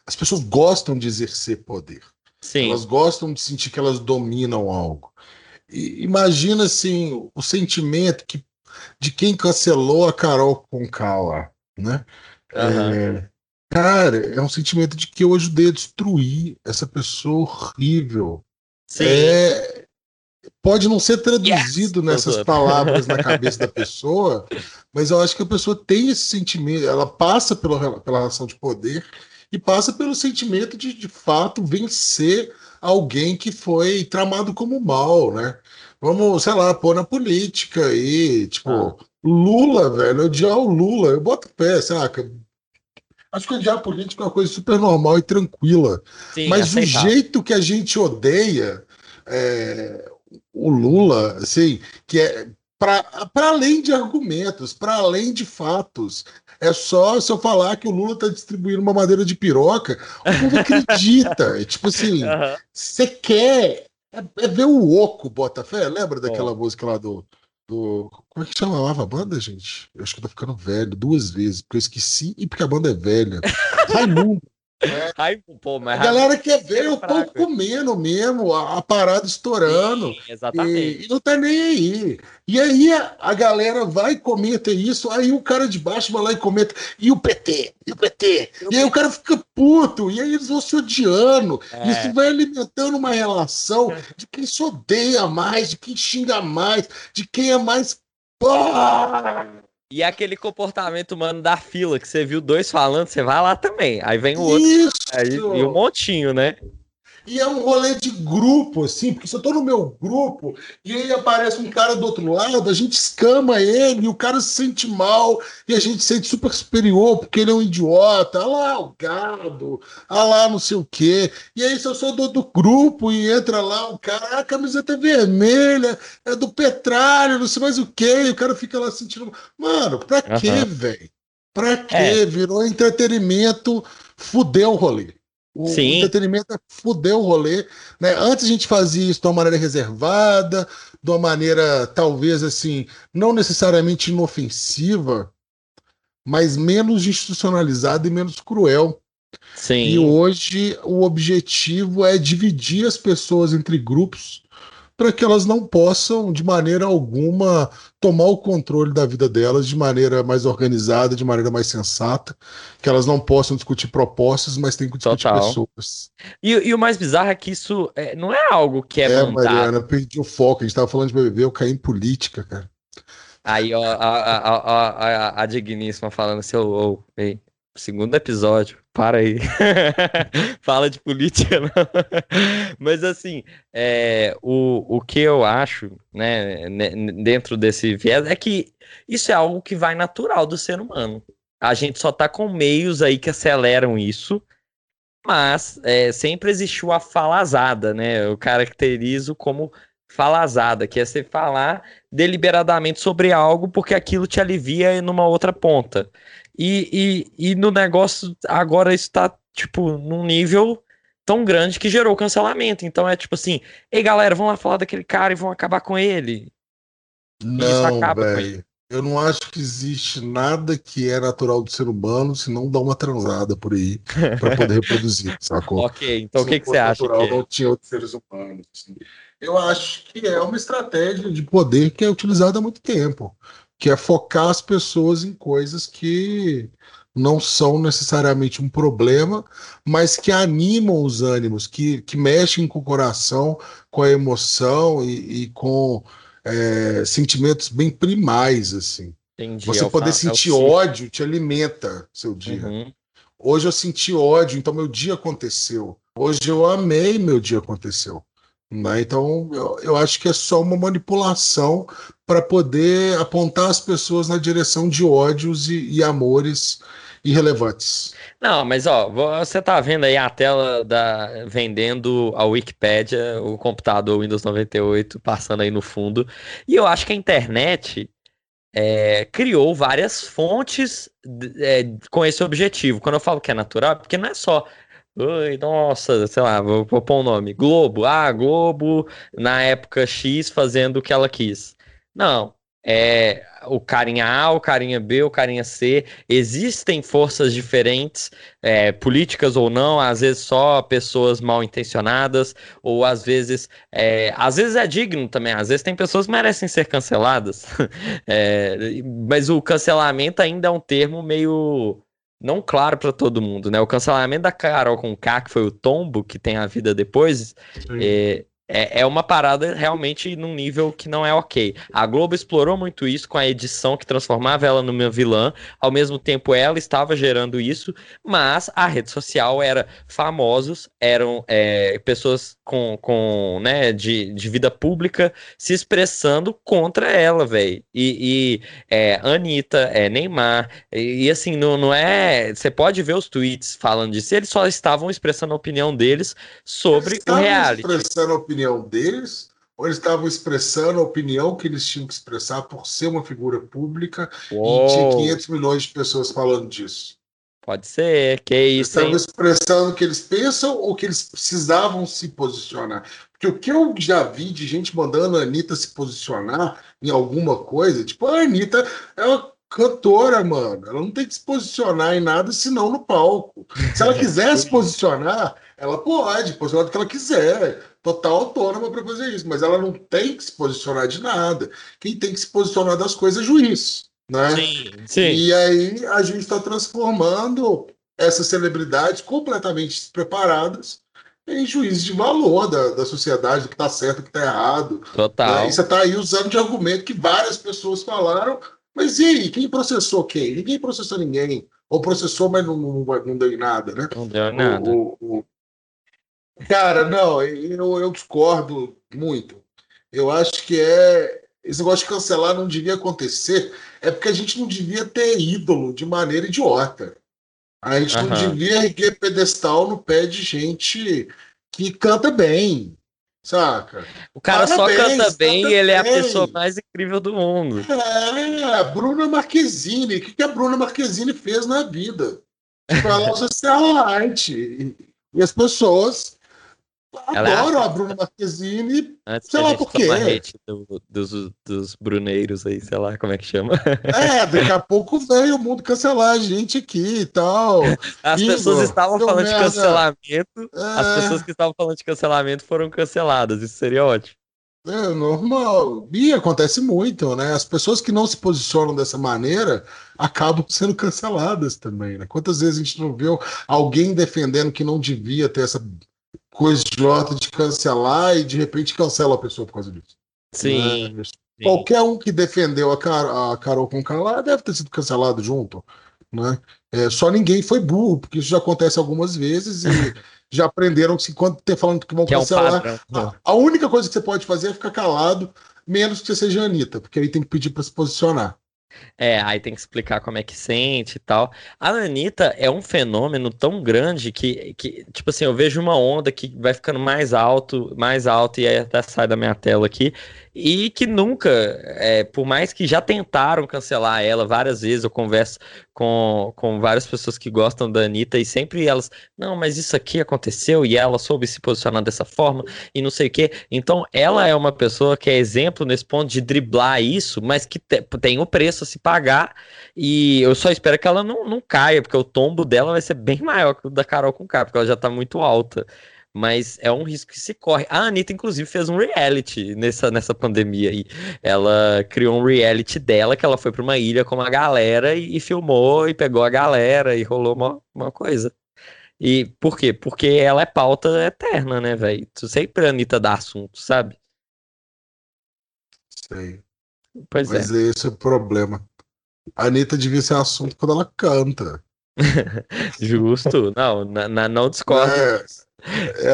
as pessoas gostam de exercer poder. Sim. Elas gostam de sentir que elas dominam algo. E imagina assim, o sentimento que, de quem cancelou a Carol com lá, né? Uhum. É, Cara, é um sentimento de que eu ajudei a destruir essa pessoa horrível. Sim. É, pode não ser traduzido yes, nessas palavras na cabeça da pessoa, mas eu acho que a pessoa tem esse sentimento, ela passa pela, pela relação de poder e passa pelo sentimento de, de fato, vencer alguém que foi tramado como mal, né? Vamos, sei lá, pôr na política aí, tipo, ah. Lula, velho, odiar o Lula, eu boto pé, saca? Acho que odiar político é uma coisa super normal e tranquila. Sim, Mas o jeito que a gente odeia é, o Lula, assim, que é para além de argumentos, para além de fatos. É só se eu falar que o Lula está distribuindo uma madeira de piroca, o povo acredita. é tipo assim, você uhum. quer é, é, ver o oco, Botafé. Lembra daquela oh. música lá do do. Como é que chamava a banda, gente? Eu acho que eu tô ficando velho duas vezes, porque eu esqueci e porque a banda é velha. Raimundo. É. Raimundo, pô, mas a galera quer ver é o pão comendo mesmo, a, a parada estourando. Sim, exatamente. E, e, não tá nem aí. E aí a, a, galera vai e comenta isso, aí o cara de baixo vai lá e comenta, e o PT? E o PT? Eu... E aí o cara fica puto, e aí eles vão se odiando. É. Isso vai alimentando uma relação de quem se odeia mais, de quem xinga mais, de quem é mais. E aquele comportamento humano da fila, que você viu dois falando, você vai lá também. Aí vem o outro. Isso! Aí, e um montinho, né? E é um rolê de grupo, assim, porque se eu tô no meu grupo e aí aparece um cara do outro lado, a gente escama ele, e o cara se sente mal, e a gente se sente super superior porque ele é um idiota. Ah lá, o gado, ah lá, não sei o quê. E aí, se eu sou do, do grupo e entra lá o cara, ah, a camiseta é vermelha, é do Petralho, não sei mais o quê, e o cara fica lá sentindo. Mano, pra uhum. quê, velho? Pra quê? É. Virou entretenimento, fudeu o rolê. O entretenimento é fuder o rolê. Né? Antes a gente fazia isso de uma maneira reservada, de uma maneira talvez assim, não necessariamente inofensiva, mas menos institucionalizada e menos cruel. Sim. E hoje o objetivo é dividir as pessoas entre grupos para que elas não possam, de maneira alguma, tomar o controle da vida delas de maneira mais organizada, de maneira mais sensata, que elas não possam discutir propostas, mas têm que discutir Total. pessoas. E, e, o mais bizarro é que isso é, não é algo que é, é mandado. Mariana, perdi o foco, a gente estava falando de BBB, eu caí em política, cara. Aí, ó, a, a, a, a, digníssima falando assim, ô, ô, ei, segundo episódio, para aí. Fala de política, não. Mas assim, é, o, o que eu acho, né, dentro desse viés, é que isso é algo que vai natural do ser humano. A gente só tá com meios aí que aceleram isso, mas é, sempre existiu a falazada, né? Eu caracterizo como falazada, que é você falar deliberadamente sobre algo porque aquilo te alivia numa outra ponta. E, e, e no negócio, agora está, tipo, num nível tão grande que gerou cancelamento. Então é tipo assim, ei galera, vamos lá falar daquele cara e vão acabar com ele. Não, velho. Eu não acho que existe nada que é natural do ser humano se não dar uma transada por aí para poder reproduzir, sacou? ok, então o que, que você natural, acha? Que... É? Não tinha outros seres humanos. Assim. Eu acho que é uma estratégia de poder que é utilizada há muito tempo que é focar as pessoas em coisas que não são necessariamente um problema, mas que animam os ânimos, que, que mexem com o coração, com a emoção e, e com é, sentimentos bem primais, assim. Entendi, Você é poder sentir ódio te alimenta seu dia. Uhum. Hoje eu senti ódio, então meu dia aconteceu. Hoje eu amei, meu dia aconteceu. Né? Então, eu, eu acho que é só uma manipulação para poder apontar as pessoas na direção de ódios e, e, amores irrelevantes. Não, mas ó, você tá vendo aí a tela da vendendo a Wikipédia, o computador Windows 98 passando aí no fundo. E eu acho que a internet é, criou várias fontes é, com esse objetivo. Quando eu falo que é natural, é porque não é só Oi, nossa, sei lá, vou, vou pôr um nome. Globo. Ah, Globo, na época X, fazendo o que ela quis. Não. É o carinha A, o carinha B, o carinha C. Existem forças diferentes, é, políticas ou não, às vezes só pessoas mal intencionadas, ou às vezes. É, às vezes é digno também, às vezes tem pessoas que merecem ser canceladas. é, mas o cancelamento ainda é um termo meio não claro para todo mundo, né? O cancelamento da Carol com K, que foi o tombo que tem a vida depois, é, é, é uma parada realmente num nível que não é ok. A Globo explorou muito isso com a edição que transformava ela numa vilã, ao mesmo tempo ela estava gerando isso, mas a rede social era famosos, eram é, pessoas com, com né, de, de vida pública se expressando contra ela, velho. E, e é, Anitta, é, Neymar, e, e, assim, não, não é. Você pode ver os tweets falando disso, eles só estavam expressando a opinião deles sobre o reality. Expressando a opinião deles ou eles estavam expressando a opinião que eles tinham que expressar por ser uma figura pública Uou. e tinha 500 milhões de pessoas falando disso? Pode ser, que isso. Estavam expressando o que eles pensam ou que eles precisavam se posicionar. Porque o que eu já vi de gente mandando a Anitta se posicionar em alguma coisa, tipo, a Anitta é uma cantora, mano. Ela não tem que se posicionar em nada senão no palco. Se ela quiser se posicionar, ela pode posicionar do que ela quiser. Total autônoma para fazer isso. Mas ela não tem que se posicionar de nada. Quem tem que se posicionar das coisas é juiz né? Sim, sim. E aí a gente está transformando essas celebridades completamente despreparadas em juízes de valor da, da sociedade, do que está certo, do que está errado. Total. Né? E você está aí usando de argumento que várias pessoas falaram, mas e aí, quem processou quem? Ninguém processou ninguém. Ou processou, mas não, não, não deu em nada, né? Não deu nada. O, o, o... Cara, não, eu, eu discordo muito. Eu acho que é. Esse negócio de cancelar não devia acontecer é porque a gente não devia ter ídolo de maneira idiota. A gente uhum. não devia erguer pedestal no pé de gente que canta bem, saca? O cara Parabéns, só canta bem e ele é a pessoa mais incrível do mundo. É, Bruna Marquezine. O que a Bruna Marquezine fez na vida? Falar socialite. E as pessoas ela Adoro é a Bruna Marquezine. Antes sei lá por quê. Do, dos, dos bruneiros aí, sei lá como é que chama. É, daqui a pouco veio o mundo cancelar a gente aqui e tal. As Igor, pessoas estavam falando merda. de cancelamento. É... As pessoas que estavam falando de cancelamento foram canceladas. Isso seria ótimo. É normal. E acontece muito, né? As pessoas que não se posicionam dessa maneira acabam sendo canceladas também, né? Quantas vezes a gente não viu alguém defendendo que não devia ter essa coisa idiota de cancelar e de repente cancela a pessoa por causa disso. Sim. Né? Sim. Qualquer um que defendeu a, Car a Carol com Calá deve ter sido cancelado junto, né? É, só ninguém foi burro, porque isso já acontece algumas vezes e já aprenderam que quando ter falando que vão que cancelar, é um a, a, única coisa que você pode fazer é ficar calado, menos que você seja Anitta, porque aí tem que pedir para se posicionar. É, aí tem que explicar como é que sente e tal. A Anitta é um fenômeno tão grande que, que, tipo assim, eu vejo uma onda que vai ficando mais alto, mais alto, e aí até sai da minha tela aqui, e que nunca, é, por mais que já tentaram cancelar ela várias vezes, eu converso com, com várias pessoas que gostam da Anitta e sempre elas, não, mas isso aqui aconteceu e ela soube se posicionar dessa forma e não sei o quê. Então, ela é uma pessoa que é exemplo nesse ponto de driblar isso, mas que te, tem o um preço a se pagar e eu só espero que ela não, não caia, porque o tombo dela vai ser bem maior que o da Carol com K, porque ela já tá muito alta mas é um risco que se corre. A Anitta, inclusive, fez um reality nessa, nessa pandemia aí. Ela criou um reality dela, que ela foi para uma ilha com uma galera e, e, filmou e pegou a galera e rolou uma, uma coisa. E por quê? Porque ela é pauta eterna, né, velho? Sempre a Anitta dá assunto, sabe? Sei. Pois Mas é. esse é o problema. A Anitta devia ser assunto quando ela canta. Justo. Não, na, na não discordo. É, é,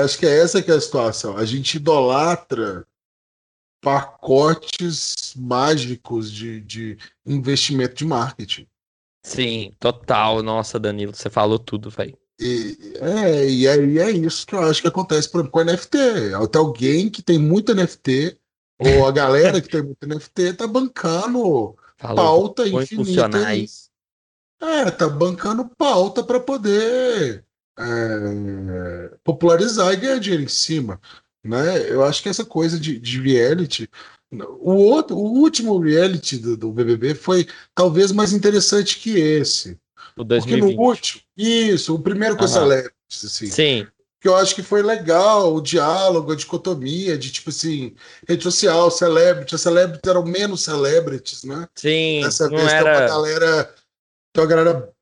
acho que é essa que é a situação. A gente idolatra pacotes mágicos de, de investimento de marketing. Sim, total. Nossa, Danilo, você falou tudo, velho. E, é, e é, é isso que eu acho que acontece, por exemplo, com NFT. Até alguém que tem muito NFT, ou a galera que tem muito NFT, tá bancando falou, pauta infinita. Isso. É, tá bancando pauta para poder é, popularizar e ganhar dinheiro em cima. Né? Eu acho que essa coisa de, de reality. O, outro, o último reality do, do BBB foi talvez mais interessante que esse. O 2020. Porque no último. Isso, o primeiro com celebrities, assim. Sim. Que eu acho que foi legal o diálogo, a dicotomia de tipo assim, rede social, celebrity. As celebrities eram menos celebrities, né? Sim. Dessa vez era... tem uma galera. Tem uma galera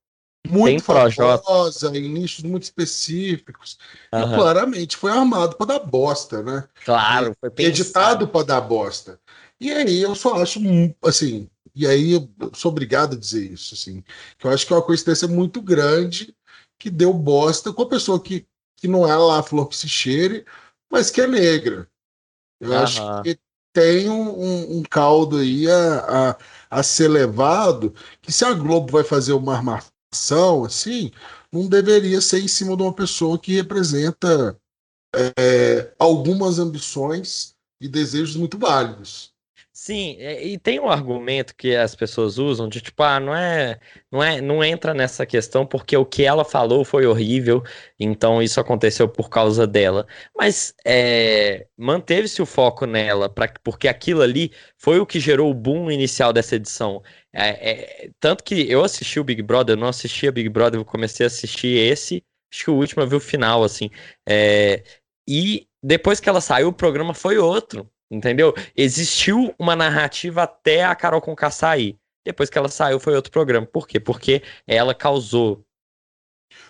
muito famosa, em nichos muito específicos. Uhum. E claramente foi armado para dar bosta, né? Claro, foi pensado. editado para dar bosta. E aí eu só acho assim, e aí eu sou obrigado a dizer isso, assim, que eu acho que é uma coincidência muito grande que deu bosta com a pessoa que, que não é lá a flor que se cheire, mas que é negra. Eu uhum. acho que tem um, um, caldo aí a, a, a, ser levado, que se a Globo vai fazer uma ação, assim, não deveria ser em cima de uma pessoa que representa é, algumas ambições e desejos muito válidos. Sim, é, e tem um argumento que as pessoas usam de tipo, ah, não é, não é, não entra nessa questão porque o que ela falou foi horrível, então isso aconteceu por causa dela. Mas é, manteve-se o foco nela, pra, porque aquilo ali foi o que gerou o boom inicial dessa edição. É, é, tanto que eu assisti o Big Brother, eu não assistia Big Brother, eu comecei a assistir esse, acho que o último eu vi o final, assim. É, e depois que ela saiu, o programa foi outro. Entendeu? Existiu uma narrativa até a Carol Conká sair. Depois que ela saiu, foi outro programa. Por quê? Porque ela causou.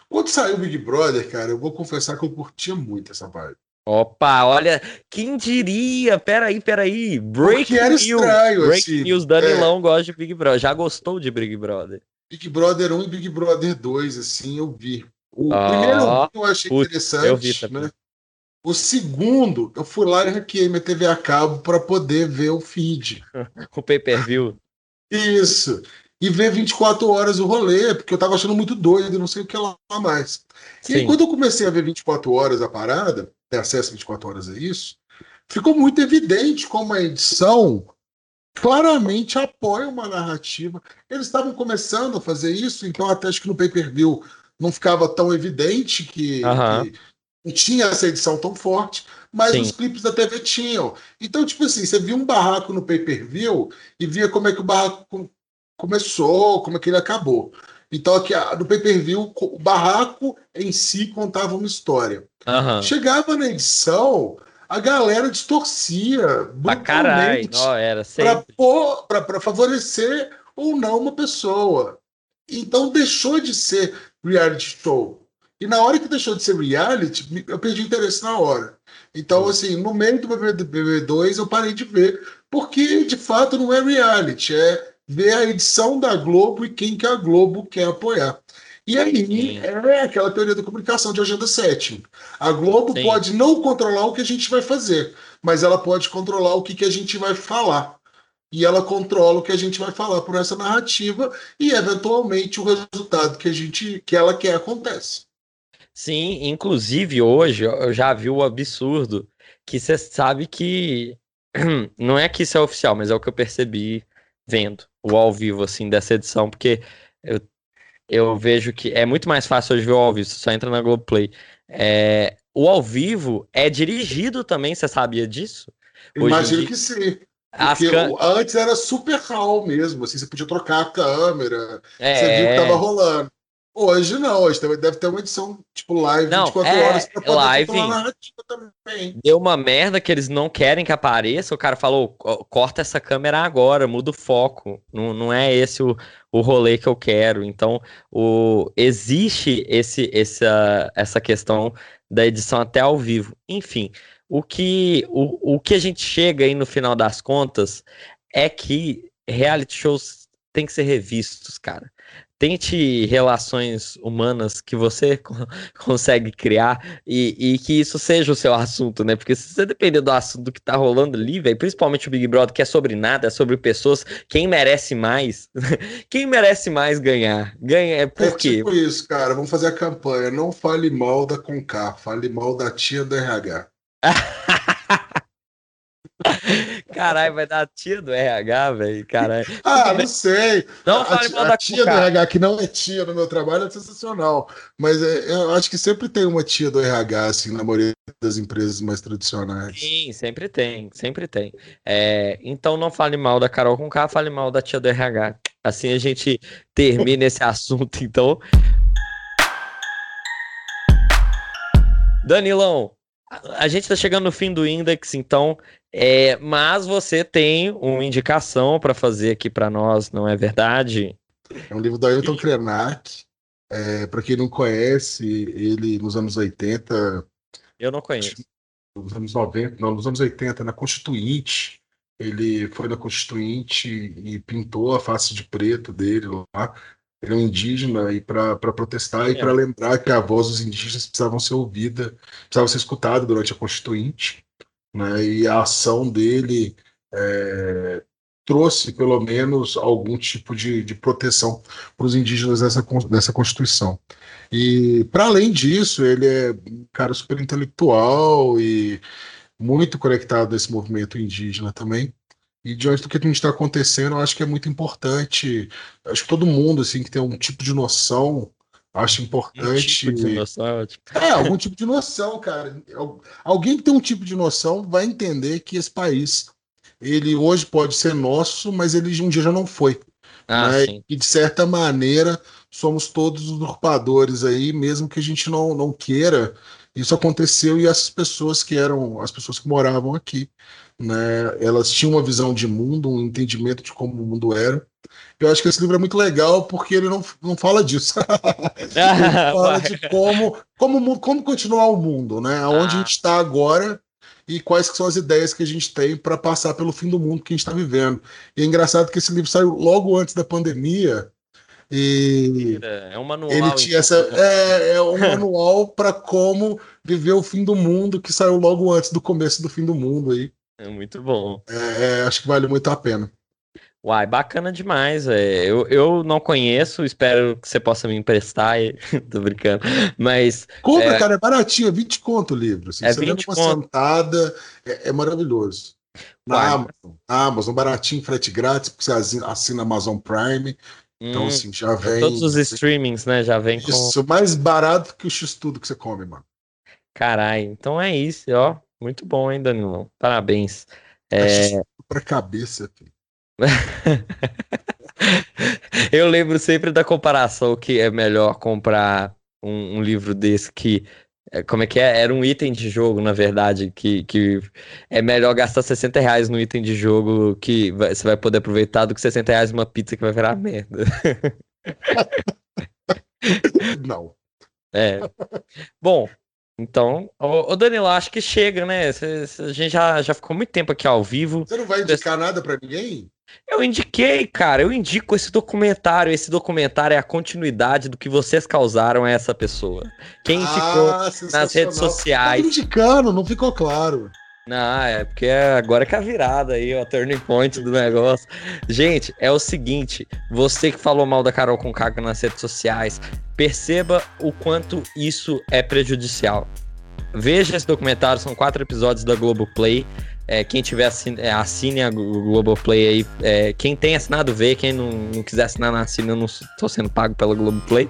Quando saiu o Big Brother, cara, eu vou confessar que eu curtia muito essa parte. Opa, olha, quem diria? Peraí, peraí. Break news. Estranho, Break assim, news, Danilão é... gosta de Big Brother. Já gostou de Big Brother? Big Brother 1 e Big Brother 2, assim, eu vi. O oh, primeiro eu achei putz, interessante, eu vi também. né? O segundo, eu fui lá e hackeei minha TV a cabo para poder ver o feed. o pay-per-view. Isso. E ver 24 horas o rolê, porque eu tava achando muito doido, não sei o que lá mais. Sim. E aí, quando eu comecei a ver 24 horas a parada, ter acesso 24 horas a isso, ficou muito evidente como a edição claramente apoia uma narrativa. Eles estavam começando a fazer isso, então até acho que no pay-per-view não ficava tão evidente que, que, não tinha essa edição tão forte, mas Sim. os clipes da TV tinham. Então, tipo assim, você via um barraco no pay-per-view e via como é que o barraco começou, como é que ele acabou. Então, aqui no pay-per-view, o barraco em si contava uma história. Uhum. Chegava na edição, a galera distorcia pra caralho, não, era para favorecer ou não uma pessoa. Então deixou de ser reality show. E na hora que deixou de ser reality, eu perdi interesse na hora. Então, hum. assim, no meio do BBB2 eu parei de ver, porque de fato não é reality, é ver a edição da Globo e quem que a Globo quer apoiar. E aí é aquela teoria da comunicação de agenda 7. A Globo Sim. pode não controlar o que a gente vai fazer, mas ela pode controlar o que, que a gente vai falar. E ela controla o que a gente vai falar por essa narrativa e, eventualmente, o resultado que a gente que ela quer acontece. Sim, inclusive hoje eu já vi o absurdo que você sabe que não é que isso é oficial, mas é o que eu percebi vendo o ao vivo assim dessa edição, porque eu eu vejo que é muito mais fácil hoje ver o ao vivo, você só entra na Globoplay. É, o ao vivo é dirigido também, você sabia disso? Hoje Imagino que sim. Porque can... antes era super raw mesmo, assim, você podia trocar a câmera, é... você viu que tava rolando. Hoje não, hoje deve ter uma edição tipo live não, 24 é, horas pra poder live, narrativa também. Deu uma merda que eles não querem que apareça, o cara falou, corta essa câmera agora, muda o foco. Não, não é esse o, o rolê que eu quero. Então, o, existe esse, essa, essa questão da edição até ao vivo. Enfim, o que, o, o que a gente chega aí no final das contas é que reality shows têm que ser revistos, cara tente relações humanas que você consegue criar e, e, que isso seja o seu assunto, né? Porque se você depender do assunto que tá rolando ali, velho, principalmente o Big Brother, que é sobre nada, é sobre pessoas, quem merece mais? quem merece mais ganhar? Ganha é por é quê? tipo isso, cara. Vamos fazer a campanha. Não fale mal da Concar, fale mal da tia do RH. Caralho, vai dar a tia do RH, velho. Caralho. Ah, não sei. Não fale mal da tia do RH, que não é tia no meu trabalho, é sensacional. Mas é, eu acho que sempre tem uma tia do RH, assim, na maioria das empresas mais tradicionais. Sim, sempre tem, sempre tem. É, então não fale mal da Carol com K, fale mal da tia do RH. Assim a gente termina esse assunto, então. Danilão, a gente está chegando no fim do index, então, é, mas você tem uma indicação para fazer aqui para nós, não é verdade? É um livro do Ailton Krenak. É, para quem não conhece, ele nos anos 80. Eu não conheço. Nos anos 90, não, nos anos 80, na Constituinte. Ele foi na Constituinte e pintou a face de preto dele lá. Ele é um indígena e para protestar é. e para lembrar que a voz dos indígenas precisavam ser ouvida, precisava ser escutada durante a Constituinte, né? E a ação dele é, trouxe pelo menos algum tipo de, de proteção para os indígenas dessa, dessa Constituição. E para além disso, ele é um cara super intelectual e muito conectado a esse movimento indígena também. E diante do que a gente está acontecendo, eu acho que é muito importante. Acho que todo mundo assim que tem um tipo de noção, acho importante. Um tipo de noção, é, é, algum tipo de noção, cara. Alguém que tem um tipo de noção vai entender que esse país, ele hoje pode ser nosso, mas ele um dia já não foi. Ah, né? E de certa maneira somos todos usurpadores aí, mesmo que a gente não, não queira. Isso aconteceu e essas pessoas que eram as pessoas que moravam aqui né? Elas tinham uma visão de mundo, um entendimento de como o mundo era. Eu acho que esse livro é muito legal porque ele não, não fala disso. ele fala de como, como, como continuar o mundo, né? Onde ah. a gente está agora e quais são as ideias que a gente tem para passar pelo fim do mundo que a gente está vivendo. E é engraçado que esse livro saiu logo antes da pandemia. E é um manual. Ele tinha então. essa, é, é um manual para como viver o fim do mundo que saiu logo antes do começo do fim do mundo aí. É muito bom. É, acho que vale muito a pena. Uai, bacana demais. É. Eu, eu não conheço, espero que você possa me emprestar. Tô brincando. Mas. Compra, é... cara, é baratinho, é 20 conto o livro. Assim, é você 20 uma conto. sentada, é, é maravilhoso. Na Uai, Amazon, Amazon, baratinho, frete grátis, porque você assina Amazon Prime. Então, hum, assim, já vem. Todos os streamings, né? Já vem com. Isso, mais barato que o X-Tudo que você come, mano. Caralho, então é isso, ó. Muito bom, hein, Danilão? Parabéns. Tá é... Pra cabeça, filho. Eu lembro sempre da comparação que é melhor comprar um, um livro desse que É, como é que é? Era um item de jogo, na verdade, que, que é melhor gastar 60 reais no item de jogo que vai, você vai poder aproveitar do que 60 reais numa pizza que vai virar merda. Não. É. Bom, então, ô, Danilo, acho que chega, né? Cê, cê, a gente já, já ficou muito tempo aqui ao vivo. Você não vai indicar nada para ninguém? Eu indiquei, cara, eu indico esse documentário. Esse documentário é a continuidade do que vocês causaram a essa pessoa. Quem ah, ficou nas redes sociais. Tá indicando, não ficou claro. Não, é porque agora que é a virada aí, o turning point do negócio. Gente, é o seguinte: você que falou mal da Carol com caga nas redes sociais, perceba o quanto isso é prejudicial. Veja esse documentário, são quatro episódios da Globoplay. É, quem tiver assine, é, assine a Globoplay aí. É, quem tem assinado, vê. Quem não, não quiser assinar, não assina. Eu não estou sendo pago pela Globoplay.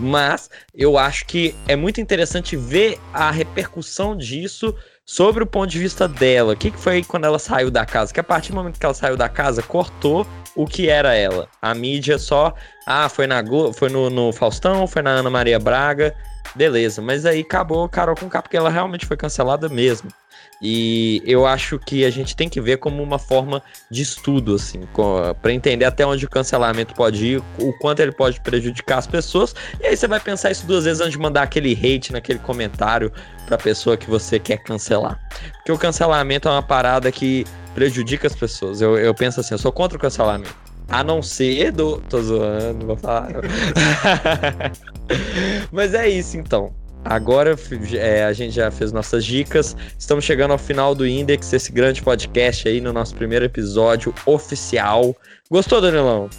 Mas eu acho que é muito interessante ver a repercussão disso sobre o ponto de vista dela. O que, que foi quando ela saiu da casa? Que a partir do momento que ela saiu da casa, cortou o que era ela. A mídia só. Ah, foi, na, foi no, no Faustão, foi na Ana Maria Braga. Beleza, mas aí acabou Carol com K, porque ela realmente foi cancelada mesmo. E eu acho que a gente tem que ver como uma forma de estudo, assim, para entender até onde o cancelamento pode ir, o quanto ele pode prejudicar as pessoas. E aí você vai pensar isso duas vezes antes de mandar aquele hate naquele comentário pra pessoa que você quer cancelar. Porque o cancelamento é uma parada que prejudica as pessoas. Eu, eu penso assim, eu sou contra o cancelamento. A não ser do. Tô zoando, vou falar. Mas é isso então. Agora é, a gente já fez nossas dicas. Estamos chegando ao final do Index, esse grande podcast aí no nosso primeiro episódio oficial. Gostou, Danilão?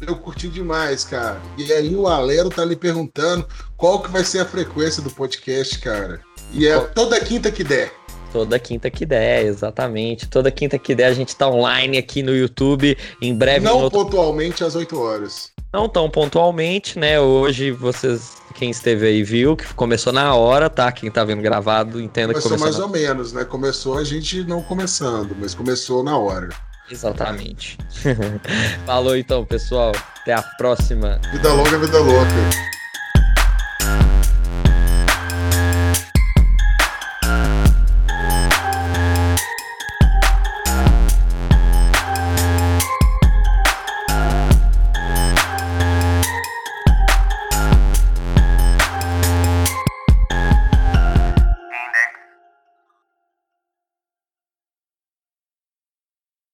Eu curti demais, cara. E aí o Alero tá lhe perguntando qual que vai ser a frequência do podcast, cara. E é toda quinta que der. Toda quinta que der, exatamente. Toda quinta que der a gente tá online aqui no YouTube. Em breve. Não outro... pontualmente às 8 horas. Não tão pontualmente, né? Hoje vocês, quem esteve aí viu que começou na hora, tá? Quem tá vendo gravado entenda começou que começou mais na... ou menos, né? Começou a gente não começando, mas começou na hora. Exatamente. Falou então, pessoal. Até a próxima. Vida longa, vida louca.